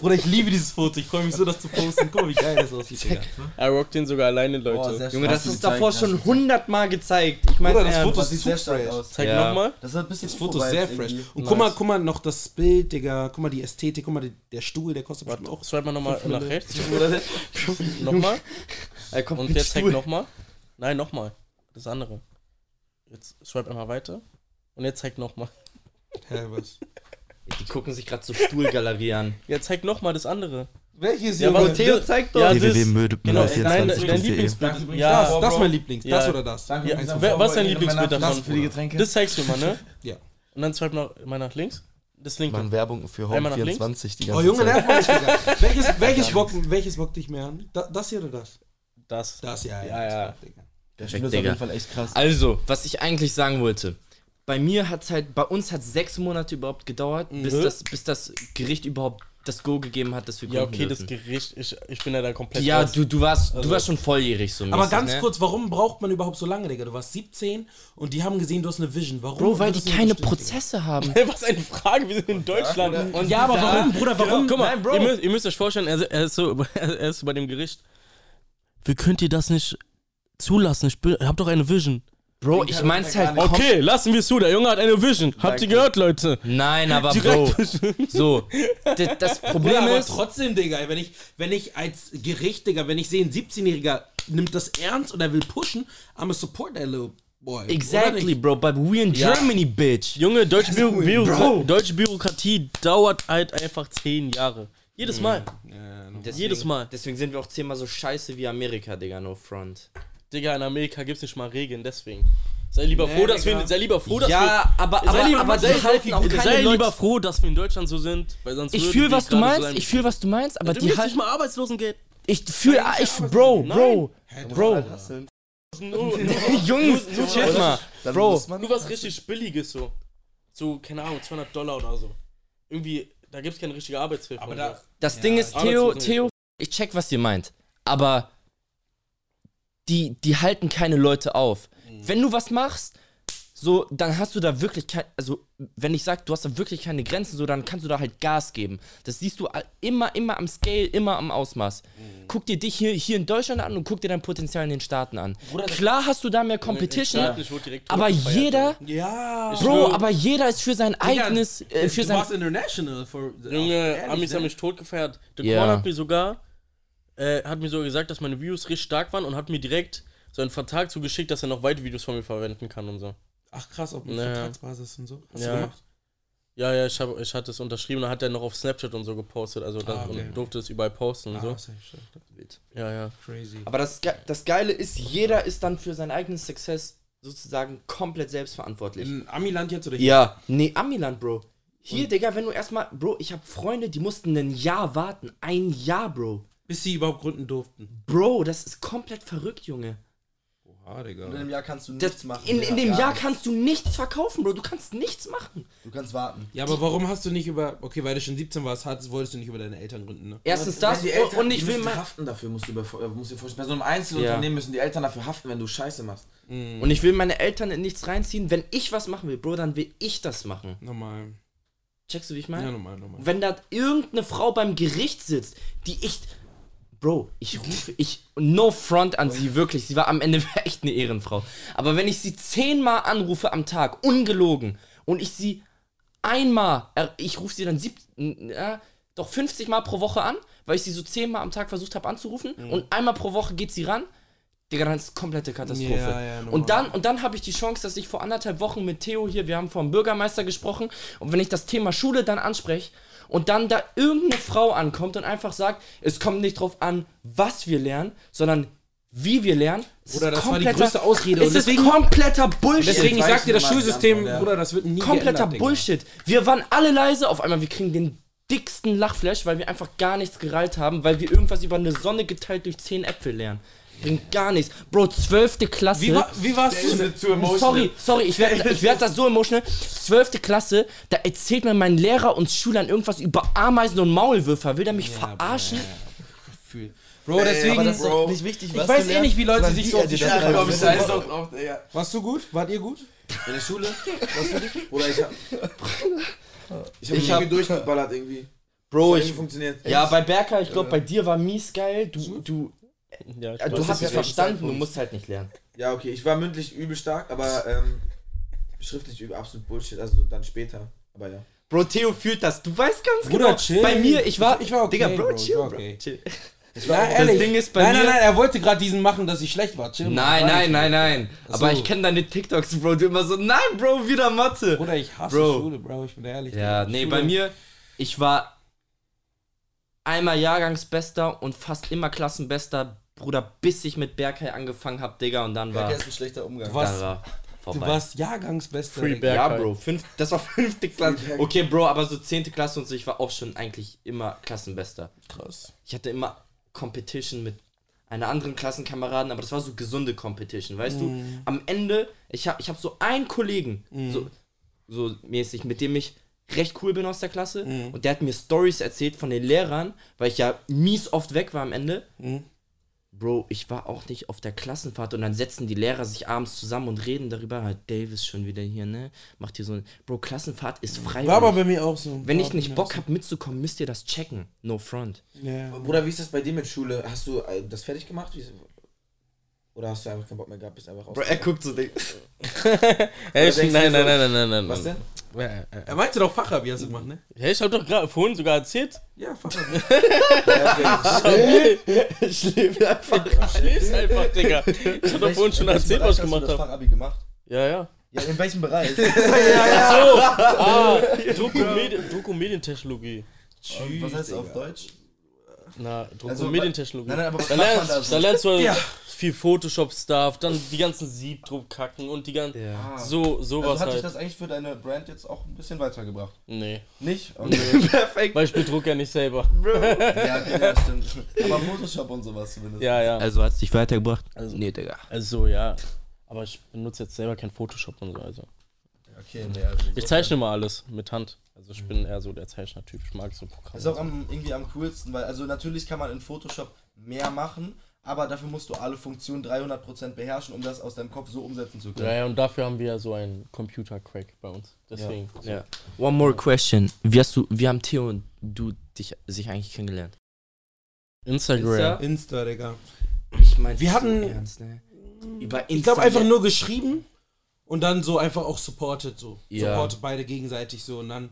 Bruder, ich liebe dieses Foto. Ich freue mich so, das zu posten. Guck mal, wie geil das aussieht, Digga. Er rockt den sogar alleine, Leute. Boah, Junge, das ist davor schon hundertmal gezeigt. Ich meine, das Foto sieht sehr fresh. aus. Zeig Ja. nochmal. Das hat ein bisschen Das Foto ist sehr fresh. Und guck mal, guck mal noch das Bild, Digga. Guck mal die Ästhetik. Guck mal, der Stuhl, der kostet bestimmt auch. Swipe mal nochmal nach rechts. (laughs) nochmal. Er kommt Und jetzt zeig nochmal. Nein, nochmal. Das andere. Jetzt swipe einmal weiter. Und jetzt zeig nochmal. Hä, was? Die gucken sich gerade so Stuhlgalerie an. (laughs) Jetzt zeig nochmal das andere. Welches, Ja, Junge? aber Theo, zeig doch. Ja, das- www.müde- Genau, nein, 24.de. dein Lieblingsbild. Das, Ja, das ist mein Lieblings. Das Ja. oder das? Danke, Ja, vor- was ist dein Lieblingsbild davon? Für die Getränke. das zeigst du mal, ne? (laughs) Ja. Und dann swipe noch mal nach links. Das linke. Machen Werbung für Home nach links. 24 die Oh, ganze Junge, Zeit. nerv Digga. (laughs) Welches, welches, bockt, welches bockt dich mehr an? Da, das hier oder das? Das. Das, ja, Ja, ja. das Digga. Der Stuhl ist auf jeden Fall echt krass. Also, was ich eigentlich sagen wollte. Bei mir hat halt, bei uns hat sechs Monate überhaupt gedauert, bis, Mhm. das, bis das Gericht überhaupt das Go gegeben hat, dass wir Ja, okay, das dürfen. Gericht, ich, ich bin ja da komplett Ja, raus. du, du, warst, Also- du warst schon volljährig so Aber mäßig, ganz ne? kurz, warum braucht man überhaupt so lange, Digga? Du warst 17 und die haben gesehen, du hast eine Vision. Warum? Bro, weil die keine bestimmt, Prozesse haben. (laughs) Was eine Frage, wir sind in Deutschland. Digga? Ja, aber warum, Bruder, warum? Guck mal, Nein, Bro. Ihr, müsst, ihr müsst euch vorstellen, er, er, ist so, (laughs) er ist so bei dem Gericht. Wie könnt ihr das nicht zulassen? Ich bin, hab doch eine Vision. Bro, ich mein's halt Okay, lassen wir es zu. Der Junge hat eine Vision. Habt ihr gehört, Leute? Nein, aber Bro, (laughs) so, d- das Bruder, Problem aber ist, trotzdem, Digga, wenn ich, wenn ich als Gericht, Digga, wenn ich sehe, ein 17-Jähriger nimmt das ernst und er will pushen, I'm a support that little boy. Exactly, bro, but we in Ja. Germany, bitch. Junge, deutsche, Büro Bro. Büro deutsche Bürokratie dauert halt einfach zehn Jahre. Jedes Mal. Deswegen, Jedes Mal. Deswegen sind wir auch zehnmal so scheiße wie Amerika, Digga, no front. Digga, in Amerika gibt's nicht mal Regeln, deswegen. Sei lieber Nee, froh, dass Digga. wir, sei lieber froh, dass Ja, aber, wir, sei aber, lieber, aber sei, halten auch sei keine lieber Leute. froh, dass wir in Deutschland so sind, weil sonst Ich würden fühl, die was du so meinst, sein ich fühl, was du meinst, aber Du die halten. nicht mal Arbeitslosengeld. Ich fühl, ich, Bro, Bro, Bro. (laughs) Nur, Jungs, chill mal. Bro. nur was richtig Billiges so. So, keine Ahnung, 200 Dollar oder so. Irgendwie, da gibt's keine richtige Arbeitshilfe. Aber da, so. Das Ding ist, Theo, Theo, ich check, was ihr meint. Aber die, die halten keine Leute auf. Wenn du was machst, so, dann hast du da wirklich kein, also, wenn ich sag, du hast da wirklich keine Grenzen, so, dann kannst du da halt Gas geben. Das siehst du immer, immer am Scale, immer am Ausmaß. Guck dir dich hier, hier in Deutschland an und guck dir dein Potenzial in den Staaten an. Klar hast du da mehr Competition, aber jeder, ja. Bro, aber jeder ist für sein eigenes, äh, für du sein warst international. For, Junge, Amis ne? haben mich totgefeiert. Der Ja. Korn hat mir sogar, äh, hat mir so gesagt, dass meine Views richtig stark waren und hat mir direkt so einen Vertrag zugeschickt, dass er noch weitere Videos von mir verwenden kann und so. Ach krass, auf Naja. Vertragsbasis und so. Hast Ja. du gemacht? Ja, ja, ich, hab, ich hatte es unterschrieben und dann hat er noch auf Snapchat und so gepostet, also da, Ah, okay. und durfte es überall posten und Ah, so. safe. Ja, ja. Crazy. Aber das, Ge- das Geile ist, jeder ist dann für seinen eigenen Success sozusagen komplett selbstverantwortlich. In Amiland jetzt oder hier? Ja, nee, Amiland, Bro. Hier, Digga, wenn du erstmal, Bro, ich habe Freunde, die mussten ein Jahr warten. Ein Jahr, Bro. Bis sie überhaupt gründen durften. Bro, das ist komplett verrückt, Junge. Ah, Digga. Und in einem Jahr kannst du Das, nichts machen. in, in dem Jahr kannst du nichts verkaufen, Bro. Du kannst nichts machen. Du kannst warten. Ja, aber warum hast du nicht über. Okay, weil du schon 17 warst, hattest, wolltest du nicht über deine Eltern gründen, ne? Erstens das die Eltern, und ich will mal. haften dafür, musst du, über, äh, musst du dir vorstellen. Bei so einem Einzelunternehmen Ja. müssen die Eltern dafür haften, wenn du Scheiße machst. Und ich will meine Eltern in nichts reinziehen. Wenn ich was machen will, Bro, dann will ich das machen. Normal. Checkst du, wie ich Ja, meine? normal, normal. Wenn da irgendeine Frau beim Gericht sitzt, die ich. Bro, ich rufe, ich. No front an sie, wirklich. Sie war am Ende (laughs) echt eine Ehrenfrau. Aber wenn ich sie zehnmal anrufe am Tag, ungelogen, und ich sie einmal, ich rufe sie dann sieb, ja, doch 50 Mal pro Woche an, weil ich sie so zehnmal am Tag versucht habe anzurufen, und einmal pro Woche geht sie ran, Digga, dann ist komplette Katastrophe. Ja, ja, und dann, und dann habe ich die Chance, dass ich vor anderthalb Wochen mit Theo hier, wir haben vom Bürgermeister gesprochen, und wenn ich das Thema Schule dann anspreche, und dann da irgendeine Frau ankommt und einfach sagt, es kommt nicht drauf an, was wir lernen, sondern wie wir lernen. Es Bruder, das war die kompletter- größte Ausrede. Es Und deswegen- ist kompletter Bullshit. Deswegen, ich sag dir, das Schulsystem, ja. Bruder, das wird nie kompletter geändert. Bullshit. Wir waren alle leise, auf einmal wir kriegen den dicksten Lachflash, weil wir einfach gar nichts gereilt haben, weil wir irgendwas über eine Sonne geteilt durch 10 Äpfel lernen. Bringt gar nichts. Bro, 12. Klasse. Wie, war, wie warst du? zu emotional. Sorry, sorry, ich werde ich werd das so emotional. Zwölfte Klasse, da erzählt mir mein Lehrer und Schülern irgendwas über Ameisen und Maulwürfer. Will der mich verarschen? Gefühl. Bro, deswegen. Aber das ist Bro. doch nicht wichtig, was ich weiß du eh nicht, wie Leute sich so auf die Schule beibringt. kommen. Komm, scheiß doch drauf, Digga. Warst du gut? Wart ihr gut? In der Schule? Was für dich? Bruder, ich hab. Ich hab Ich mich hab- irgendwie durchgeballert irgendwie. Bro, ich, funktioniert. ja, bei Berker, ich glaube, bei dir war mies geil. Du, du, Ja, ich du weiß. hast es ja verstanden, du musst halt nicht lernen. Ja, okay, ich war mündlich übel stark, aber ähm, schriftlich übel absolut Bullshit, also dann später. Aber ja. Bro, Theo fühlt das. Du weißt ganz Bruder, genau. chill. Bei mir, ich war, Ich war okay, Digga, Bro, chill, Bro. okay. Chill. Nein, Das Ding ist bei nein, mir. nein, nein, er wollte gerade diesen machen, dass ich schlecht war. Chill. Nein, War nein, nein, nein. Aber ich kenne deine TikToks, Bro. Du immer so, nein, Bro, wieder Mathe. Bruder, ich hasse Bro. Schule, Bro, ich bin ehrlich. Ja, Digga. nee, Schule- bei mir, ich war einmal Jahrgangsbester und fast immer Klassenbester, Bruder, bis ich mit Berkay angefangen hab, Digga, und dann war, Der ist ein schlechter Umgang. Du warst- war Du vorbei. warst Jahrgangsbester. Free Digga. Berg. ja, Bro, fünf, das war fünfte Klasse. Okay, Bro, aber so zehnte Klasse und so, ich war auch schon eigentlich immer Klassenbester. Krass. Ich hatte immer Competition mit einer anderen Klassenkameraden, aber das war so gesunde Competition, weißt du? Am Ende, ich habe ich hab so einen Kollegen, so, so mäßig, mit dem ich recht cool bin aus der Klasse und der hat mir Stories erzählt von den Lehrern, weil ich ja mies oft weg war am Ende. Bro, ich war auch nicht auf der Klassenfahrt und dann setzen die Lehrer sich abends zusammen und reden darüber. Halt, Davis schon wieder hier, ne? Macht hier so ein. Bro, Klassenfahrt ist frei. War aber bei mir auch so. Wenn ich nicht Bock hab mitzukommen, müsst ihr das checken. No front. Ja. Bruder, wie ist das bei dir mit Schule? Hast du äh, das fertig gemacht? Wie, oder hast du einfach keinen Bock mehr gehabt? Bist einfach Bro, er guckt so, Ding. (laughs) Hey, nein, nein, so- nein, nein, nein, nein. Was denn? Ja, ja, ja. Er meinte doch Fachabi, hast du gemacht, ne? Hey, ich hab doch gerade vorhin sogar erzählt. Ja, Fachabi. (laughs) Ich lebe einfach. Schläfst einfach, Digga. (laughs) Ich hab doch vorhin schon erzählt, was ich gemacht Hast du das hab. Fachabi gemacht? Ja, ja. Ja, in welchem Bereich? Ah, Doku, Medi Doku Medientechnologie. Und was heißt das auf Deutsch? Na, Also, Medientechnologie. Nein, nein, aber was da, lernst, da so? da lernst du halt viel Photoshop-Stuff, dann die ganzen Siebdruckkacken und die ganzen. Ja. So, sowas Also hat dich halt. das eigentlich für deine Brand jetzt auch ein bisschen weitergebracht? Nee. Nicht? (laughs) Okay. Perfekt. Weil ich bedrucke ja nicht selber. (laughs) ja, okay, ja, stimmt. Aber Photoshop und sowas zumindest. Ja, ja. Also hat's dich weitergebracht? Also- nee, Digga. Also, ja. Aber ich benutze jetzt selber kein Photoshop und so. Also. Okay, nee, also Ich zeichne mal alles mit Hand. Also ich bin eher so der Zeichnertyp. Ich mag so Programme. Ist auch am, irgendwie am coolsten, weil also natürlich kann man in Photoshop mehr machen, aber dafür musst du alle Funktionen 300% beherrschen, um das aus deinem Kopf so umsetzen zu können. ja, ja, und dafür haben wir ja so einen Computer-Crack bei uns. Deswegen. Ja. One more question. Wie hast du, wie haben Theo und du dich sich eigentlich kennengelernt? Instagram. Insta? Insta, Digga. Ich meine, Wir hatten- ernst, ne? Über Insta. Ich glaube einfach nur geschrieben und dann so einfach auch supported so. Ja. Supportet beide gegenseitig so und dann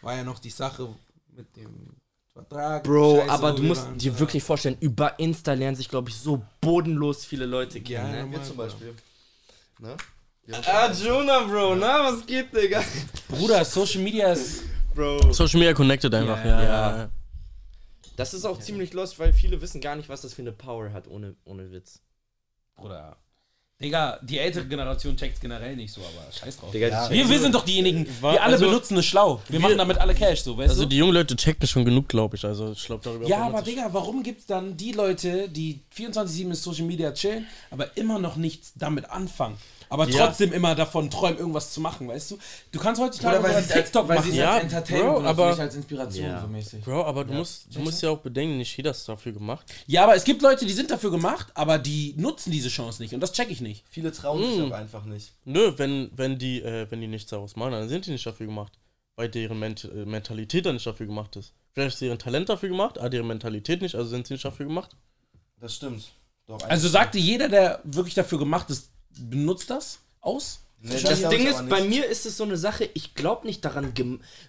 war ja noch die Sache mit dem Vertrag. Bro, Scheiße, aber du musst dir wirklich vorstellen, über Insta lernen sich, glaube ich, so bodenlos viele Leute kennen. Ja, ne? Wir zum Beispiel. Ne? Ah, Jonah, Bro, na, was geht, Digga? Bruder, Social Media ist Bro. Social Media connected einfach. Ja, Ja, ja. ja. Das ist auch ziemlich lost, weil viele wissen gar nicht, was das für eine Power hat, ohne, ohne Witz. Bruder. Digga, die ältere Generation checkt's generell nicht so, aber scheiß drauf. Digga, die wir, wir sind doch diejenigen, wir alle also- benutzen es schlau. Wir, machen damit alle Cash, so, weißt Also du? die jungen Leute checken schon genug, glaube ich. Also ich glaube darüber. Ja, aber Digga, warum gibt's dann die Leute, die 24-7 in Social Media chillen, aber immer noch nichts damit anfangen? Aber Ja. trotzdem immer davon träumen, irgendwas zu machen, weißt du? Du kannst heutzutage Oder weil sie es als, TikTok weil machen. Ja, als Entertainment Bro, aber- nicht als Inspiration Ja. so mäßig. Bro, aber du musst, du musst ja auch bedenken, nicht jeder ist dafür gemacht. Ja, aber es gibt Leute, die sind dafür gemacht, aber die nutzen diese Chance nicht und das check ich nicht. Viele trauen sich auch einfach nicht. Nö, wenn, wenn, die, äh, wenn die nichts daraus machen, dann sind die nicht dafür gemacht. Weil deren Ment äh, Mentalität dann nicht dafür gemacht ist. Vielleicht ist deren Talent dafür gemacht, aber deren Mentalität nicht, also sind sie nicht dafür gemacht. Das stimmt. Doch, Also sagte jeder, der wirklich dafür gemacht ist, benutzt das aus? Nee, Das glaub Ding ist, bei mir ist es so eine Sache, ich glaube nicht daran,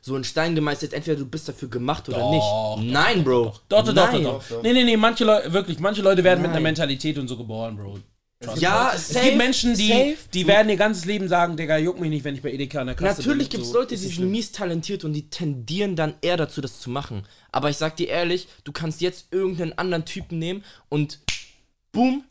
so ein Stein gemeißelt, entweder du bist dafür gemacht oder Doch, nicht. Nein, Bro. Doch, doch, doch, Nein. doch, doch. Nee, nee, nee, manche Leute, wirklich, manche Leute werden mit einer Mentalität und so geboren, Bro. Ja, Es safe, gibt Menschen, die, safe. die werden ihr ganzes Leben sagen, Digga, juck mich nicht, wenn ich bei Edeka an der Kasse Natürlich gibt es So, Leute, die sind mies talentiert und die tendieren dann eher dazu, das zu machen. Aber ich sag dir ehrlich, du kannst jetzt irgendeinen anderen Typen nehmen und boom,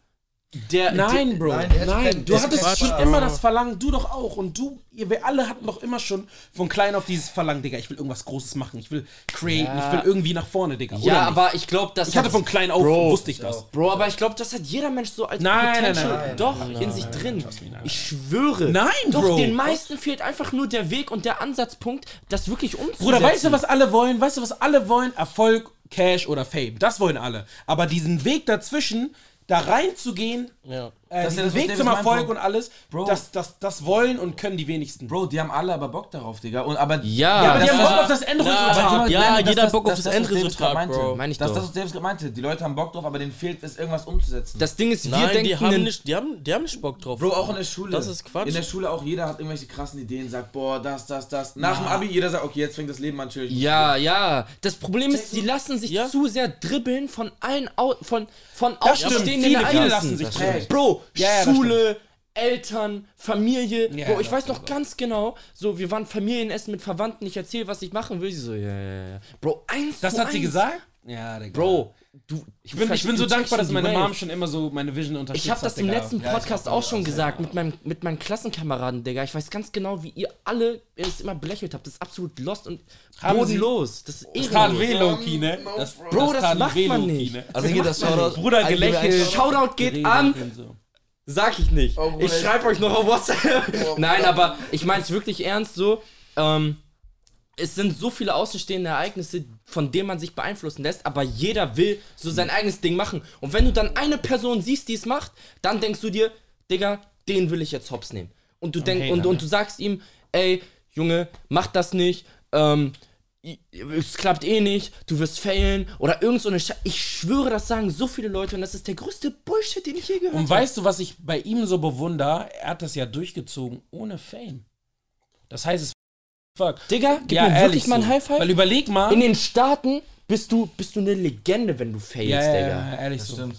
der. Nein, Bro. Nein, der hätte Nein, keinen- du hattest schon keinen immer das Verlangen, du doch auch. Und du, ihr, wir alle hatten doch immer schon von klein auf dieses Verlangen, Digga, ich will irgendwas Großes machen, ich will createn, Ja. ich will irgendwie nach vorne, Digga. ja, aber ich glaube, das ich hatte hat- von klein auf, Bro, wusste ich das. Bro, aber ich glaube, das hat jeder Mensch so als Nein, nein, Potential nein, nein, doch in sich drin. Ich schwöre. Nein, doch, Bro. den meisten fehlt einfach nur der Weg und der Ansatzpunkt, das wirklich umzusetzen. Bruder, weißt du, was alle wollen? Weißt du, was alle wollen? Erfolg, Cash oder Fame. Das wollen alle. Aber diesen Weg dazwischen, da reinzugehen, Ja. äh, Das ist ja diesen das, was Weg zum Erfolg und alles, Bro. das, das, das wollen und können die wenigsten. Bro, die haben alle aber Bock darauf, Digga. Und, aber Ja, ja, aber die haben Bock auf das Endresultat. Ja, jeder Bock auf das- Endresultat. Bro. Meine ich das, doch. das, was Davis gerade meinte. Die Leute haben Bock drauf, aber denen fehlt es, irgendwas umzusetzen. Das Ding ist, wir Nein, denken, die haben, nicht, die, haben, die haben nicht Bock drauf. Bro, auch in der Schule. Das ist Quatsch. In der Schule auch jeder hat irgendwelche krassen Ideen, sagt, boah, das, das, das. Nach dem Abi, jeder sagt, okay, jetzt fängt das Leben an, chill. Ja, ja. Das Problem ist, sie lassen sich Ja. zu sehr dribbeln von allen von, von stimmt, außenstehenden viele, viele lassen sich stimmt. Bro, Ja, ja, Schule, Eltern, Familie. Ja, Bro, ich weiß noch ganz genau, so, wir waren Familienessen mit Verwandten, ich erzähle, was ich machen will. Sie so, ja, ja, ja. Bro, eins Das hat sie eins. gesagt? Ja, Digga. Bro, du. Ich bin, ich bin so dankbar, dass meine Mom schon immer so meine Vision unterstützt Ich habe das hat, im Digga. letzten Podcast auch schon gesagt, mit, meinem, mit meinen Klassenkameraden, Digga. Ich weiß ganz genau, wie ihr alle es immer belächelt habt. Das ist absolut lost und Haben bodenlos. Das ist Das tat ehrenlos. weh, Loki, ne? Das, Bro, das tat macht man nicht. ne? Also geht das Shoutout. Bruder, gelächelt. Shoutout geht an. Sag ich nicht. Oh, ich schreibe euch noch auf WhatsApp. Nein, aber ich meine es wirklich ernst so. Ähm, es sind so viele außenstehende Ereignisse, von denen man sich beeinflussen lässt, aber jeder will so sein eigenes Ding machen. Und wenn du dann eine Person siehst, die es macht, dann denkst du dir, Digga, den will ich jetzt hops nehmen. Und du denkst, und, Hater, und ne? du sagst ihm, ey, Junge, mach das nicht, ähm, es klappt eh nicht, du wirst failen oder irgend so eine Sche Ich schwöre, das sagen so viele Leute und das ist der größte Bullshit, den ich je gehört Und habe. weißt du, was ich bei ihm so bewundere? Er hat das ja durchgezogen ohne Fame. Das heißt, es fuck. Digga, gib Ja, mir ehrlich wirklich mal ein so. High Five. Weil überleg mal. In den Staaten bist du, bist du eine Legende, wenn du failst, ja, ja, Digga. ja, ehrlich so. Stimmt.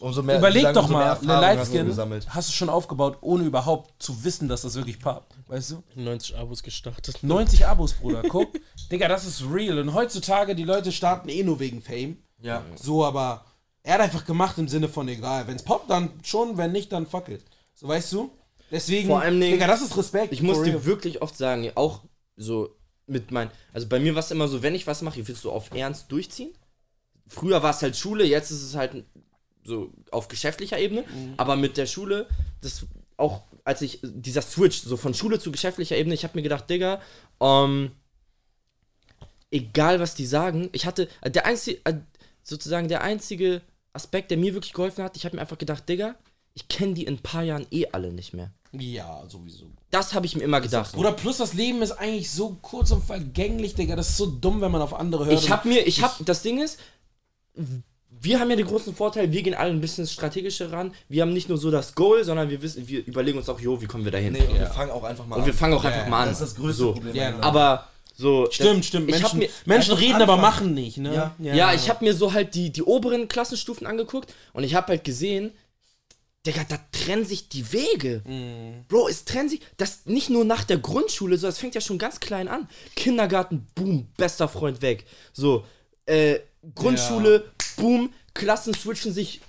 Umso mehr, Überleg sagen, doch umso mehr mal, eine hast du Lightskin gesammelt. hast du schon aufgebaut, ohne überhaupt zu wissen, dass das wirklich pappt. Weißt du? 90 Abos gestartet. 90 Abos, Bruder, guck. (laughs) Digga, das ist real. Und heutzutage, die Leute starten eh nur wegen Fame. Ja. So, aber er hat einfach gemacht im Sinne von egal. Wenn's poppt, dann schon, wenn nicht, dann fuck it. So, weißt du? Deswegen, Vor allem, Digga, das ist Respekt. Ich muss dir wirklich oft sagen, auch so mit meinen. Also bei mir war es immer so, wenn ich was mache, ich will es so auf Ernst durchziehen. Früher war es halt Schule, jetzt ist es halt so auf geschäftlicher Ebene. Aber mit der Schule, das auch als ich dieser Switch so von Schule zu geschäftlicher Ebene, ich habe mir gedacht, Digga, ähm, egal was die sagen, ich hatte äh, der einzige äh, sozusagen der einzige Aspekt, der mir wirklich geholfen hat, ich habe mir einfach gedacht, Digga, ich kenne die in ein paar Jahren eh alle nicht mehr. Ja, sowieso. Das habe ich mir immer gedacht. Bruder, plus das Leben ist eigentlich so kurz und vergänglich, Digga. Das ist so dumm, wenn man auf andere hört. Ich habe mir, ich habe, das Ding ist, wir haben ja den großen Vorteil, wir gehen alle ein bisschen strategischer ran. Wir haben nicht nur so das Goal, sondern wir wissen, wir überlegen uns auch, jo, wie kommen wir dahin? Nee, und wir fangen auch einfach mal Und an. wir fangen auch einfach mal an. Das ist das größte so. Problem. Ja, Aber so. Stimmt, das- stimmt. Menschen, mir, Menschen reden, aber anfangen. machen nicht, ne? Ja. ja, ich habe mir so halt die, die oberen Klassenstufen angeguckt und ich habe halt gesehen, Digga, da trennen sich die Wege. Bro, es trennen sich, das nicht nur nach der Grundschule, so, das fängt ja schon ganz klein an. Kindergarten, boom, bester Freund weg. So, äh, Grundschule, boom, Klassen switchen sich,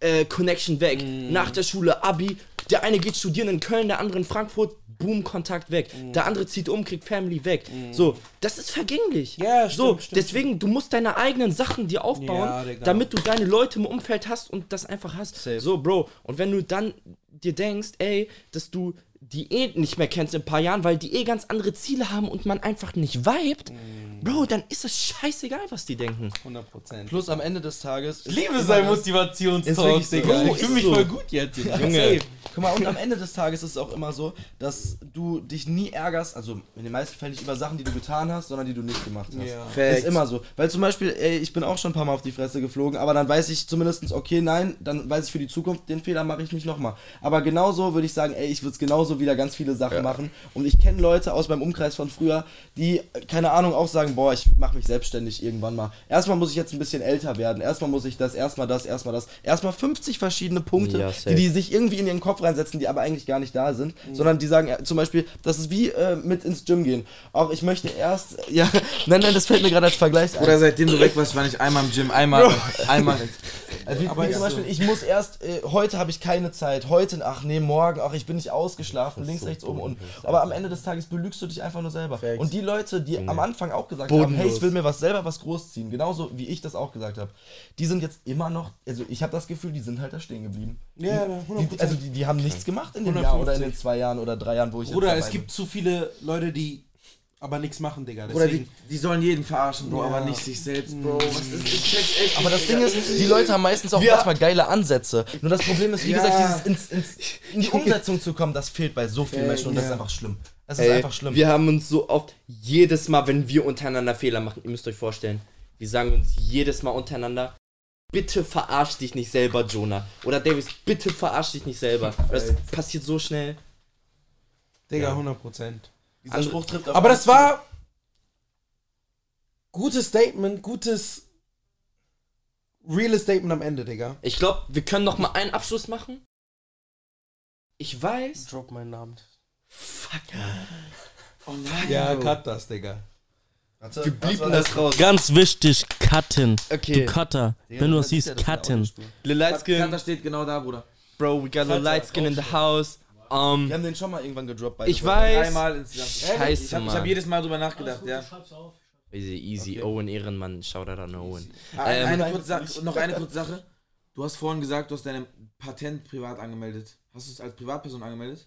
äh, Connection weg. Nach der Schule, Abi, Der eine geht studieren in Köln, der andere in Frankfurt, boom, Kontakt weg. Mhm. Der andere zieht um, kriegt Family weg. So, das ist vergänglich. Ja, So, stimmt, stimmt, deswegen, du musst deine eigenen Sachen dir aufbauen, Ja, damit du deine Leute im Umfeld hast und das einfach hast. Safe. So, Bro. Und wenn du dann dir denkst, ey, dass du die eh nicht mehr kennst in ein paar Jahren, weil die eh ganz andere Ziele haben und man einfach nicht vibet, Mhm. Bro, dann ist es scheißegal, was die denken. 100 Prozent. Plus am Ende des Tages. Liebe sein das- Motivationstalk, so. Digga. Bro, Ich fühle mich so. voll gut jetzt. Junge. Guck mal, und am Ende des Tages ist es auch immer so, dass du dich nie ärgerst, also in den meisten Fällen nicht über Sachen, die du getan hast, sondern die du nicht gemacht hast. Ja. Das ist immer so. Weil zum Beispiel, ey, ich bin auch schon ein paar Mal auf die Fresse geflogen, aber dann weiß ich zumindest, okay, nein, dann weiß ich für die Zukunft, den Fehler mache ich nicht nochmal. Aber genauso würde ich sagen, ey, ich würde es genauso wieder ganz viele Sachen machen. Und ich kenne Leute aus meinem Umkreis von früher, die, keine Ahnung, auch sagen, boah, ich mache mich selbstständig irgendwann mal. Erstmal muss ich jetzt ein bisschen älter werden. Erstmal muss ich das, erstmal das, erstmal das. Erstmal 50 verschiedene Punkte, Ja, die die sich irgendwie in ihren Kopf reinsetzen, die aber eigentlich gar nicht da sind, sondern die sagen äh, zum Beispiel, das ist wie äh, mit ins Gym gehen. Auch ich möchte erst, (laughs) ja, nein, nein, das fällt mir gerade als Vergleich ein. Oder seitdem du weg warst, war ich einmal im Gym, einmal, einmal. (laughs) Also wie, Aber wie zum Beispiel, ich muss erst, äh, heute habe ich keine Zeit, heute, ach nee, morgen, ach ich bin nicht ausgeschlafen, links, rechts, oben, unten. Aber am Ende des Tages belügst du dich einfach nur selber. Und die Leute, die am Anfang auch gesagt haben, hey, ich will mir was selber was großziehen, genauso wie ich das auch gesagt habe, die sind jetzt immer noch, also ich habe das Gefühl, die sind halt da stehen geblieben. Ja, Die, also die, die haben nichts gemacht in dem 150. Jahr oder in den zwei Jahren oder drei Jahren, wo ich jetzt es gibt zu viele Leute, die aber nichts machen, Digga. Oder die, Deswegen, die sollen jeden verarschen, Bro, Ja. aber nicht sich selbst, Bro. Was ist, ich check's echt. Aber das Ding ist, die Leute haben meistens auch Ja. manchmal geile Ansätze. Nur das Problem ist, wie Ja. gesagt, dieses ins, ins, (laughs) in die Umsetzung zu kommen, das fehlt bei so vielen Menschen und das ist einfach schlimm. Das ist Ey, einfach schlimm. Wir haben uns so oft, jedes Mal, wenn wir untereinander Fehler machen, ihr müsst euch vorstellen, wir sagen uns jedes Mal untereinander, bitte verarsch dich nicht selber, Jonah. Oder Davis, bitte verarsch dich nicht selber. Das passiert so schnell. Digga, 100 Prozent. Dieser Spruch trifft auf Aber das war gutes Statement, gutes reales Statement am Ende, Digga. Ich glaube, wir können noch mal einen Abschluss machen. Ich weiß. Drop meinen Namen. Fuck. (gasps) Ja, cut das, Digga. Warte, Wir blieben das raus. Ganz wichtig, cutten. Okay. Du Cutter. Wenn du das siehst, cutten. Lil Light Kanta Skin, steht genau da, Bruder. Bro, we got a light skin in the house. Um, Wir haben den schon mal irgendwann gedroppt bei ich weiß. Einmal insgesamt. Scheiße, Ich habe Mann. hab jedes Mal drüber nachgedacht, ja. Easy, easy. Owen Ehrenmann, Shoutout an Owen. Ah, Ähm, eine kurze Sache, noch eine kurze Sache. Du hast vorhin gesagt, du hast dein Patent privat angemeldet. Hast du es als Privatperson angemeldet?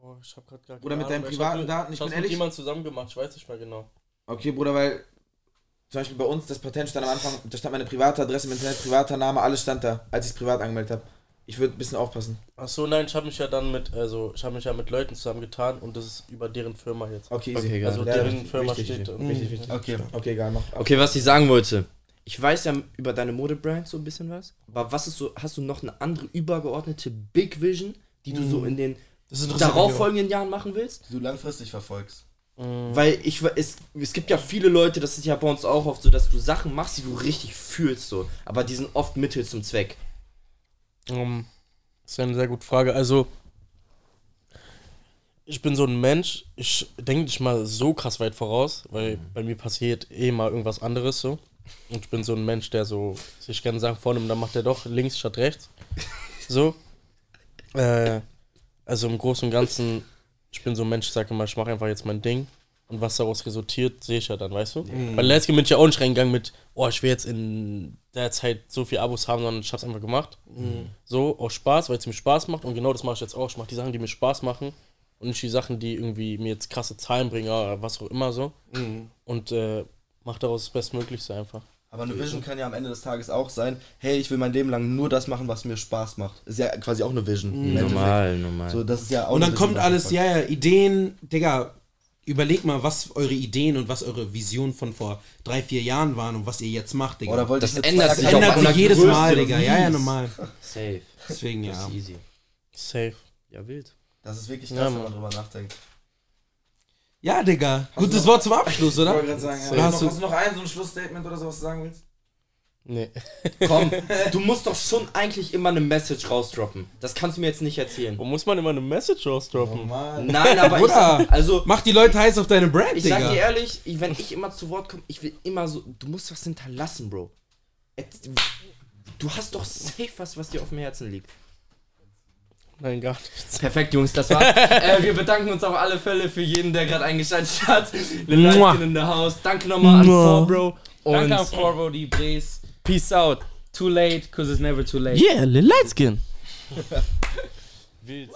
Oh, ich hab grad gar Oder mit deinen privaten hab, Daten, ich Ich hab's bin mit ehrlich- jemandem zusammen gemacht, ich weiß nicht mehr genau. Okay, Bruder, weil zum Beispiel bei uns das Patent stand am Anfang, da stand meine private Adresse im Internet, privater Name, alles stand da, als ich es privat angemeldet habe. Ich würde ein bisschen aufpassen. Ach so, nein, ich habe mich ja dann mit, also ich habe mich ja mit Leuten zusammengetan und das ist über deren Firma jetzt. Okay, easy. Okay, geil. Also Ja, deren richtig, Firma richtig, steht. richtig. und- Richtig, richtig. Okay. Okay, egal, mach. Okay, was ich sagen wollte. Ich weiß ja über deine Modebrand so ein bisschen was. Aber was ist so, hast du noch eine andere übergeordnete Big Vision, die du so in den darauffolgenden Jahren machen willst? Du langfristig verfolgst. Weil ich es, es gibt ja viele Leute, das ist ja bei uns auch oft so, dass du Sachen machst, die du richtig fühlst so, aber die sind oft Mittel zum Zweck. Ähm, das ist eine sehr gute Frage. Also, ich bin so ein Mensch, ich denke nicht mal so krass weit voraus, weil bei mir passiert eh mal irgendwas anderes so. Und ich bin so ein Mensch, der so sich gerne Sachen vornimmt, dann macht er doch links statt rechts. (laughs) So. Äh, also im Großen und Ganzen, ich bin so ein Mensch, ich sage immer, ich mache einfach jetzt mein Ding. Und was daraus resultiert, sehe ich ja dann, weißt du? Bei Let's bin ich ja auch nicht reingegangen mit, oh, ich will jetzt in der Zeit so viel Abos haben, sondern ich hab's einfach gemacht. So, aus Spaß, weil es mir Spaß macht. Und genau das mache ich jetzt auch. Ich mache die Sachen, die mir Spaß machen. Und nicht die Sachen, die irgendwie mir jetzt krasse Zahlen bringen, oder was auch immer so. Und äh, mach daraus das Bestmöglichste einfach. Aber eine Vision kann ja am Ende des Tages auch sein, hey, ich will mein Leben lang nur das machen, was mir Spaß macht. Ist ja quasi auch eine Vision. im Endeffekt. normal. So, das ist ja auch Und dann Vision, kommt alles, ja, ja, Ideen, Digga, überleg mal, was eure Ideen und was eure Visionen von vor drei, vier Jahren waren und was ihr jetzt macht, Digga. Oder wollte Das ich ändert sich ändert sich jedes Mal, Digga. Ja, ja, normal. Safe. Deswegen, Das ja. ist easy. Safe. Ja, wild. Das ist wirklich Ja, krass, wenn Mann. man drüber nachdenkt. Ja, Digga. Gutes Wort zum Abschluss, Ich oder? wollte gerade sagen, ja. Hast, hast du, du- hast du noch ein, so ein Schlussstatement oder so, was du sagen willst? Nee. (laughs) Komm, (laughs) du musst doch schon eigentlich immer eine Message rausdroppen. Das kannst du mir jetzt nicht erzählen. Wo muss man immer eine Message rausdroppen? Oh Mann. Nein, aber ich also mach die Leute heiß auf deine Brand, Ich Digga. sag dir ehrlich, wenn ich immer zu Wort komme, ich will immer so, du musst was hinterlassen, Bro. Du hast doch safe was, was dir auf dem Herzen liegt. Nein, gar nichts. Perfekt, Jungs, das war's. (laughs) äh, wir bedanken uns auf alle Fälle für jeden, der gerade eingeschaltet hat. Lil in the house. Danke nochmal an 4, Bro. Und Danke an 4, Bro, die Base. Peace out. Too late, cause it's never too late. Yeah, light skin. Wild.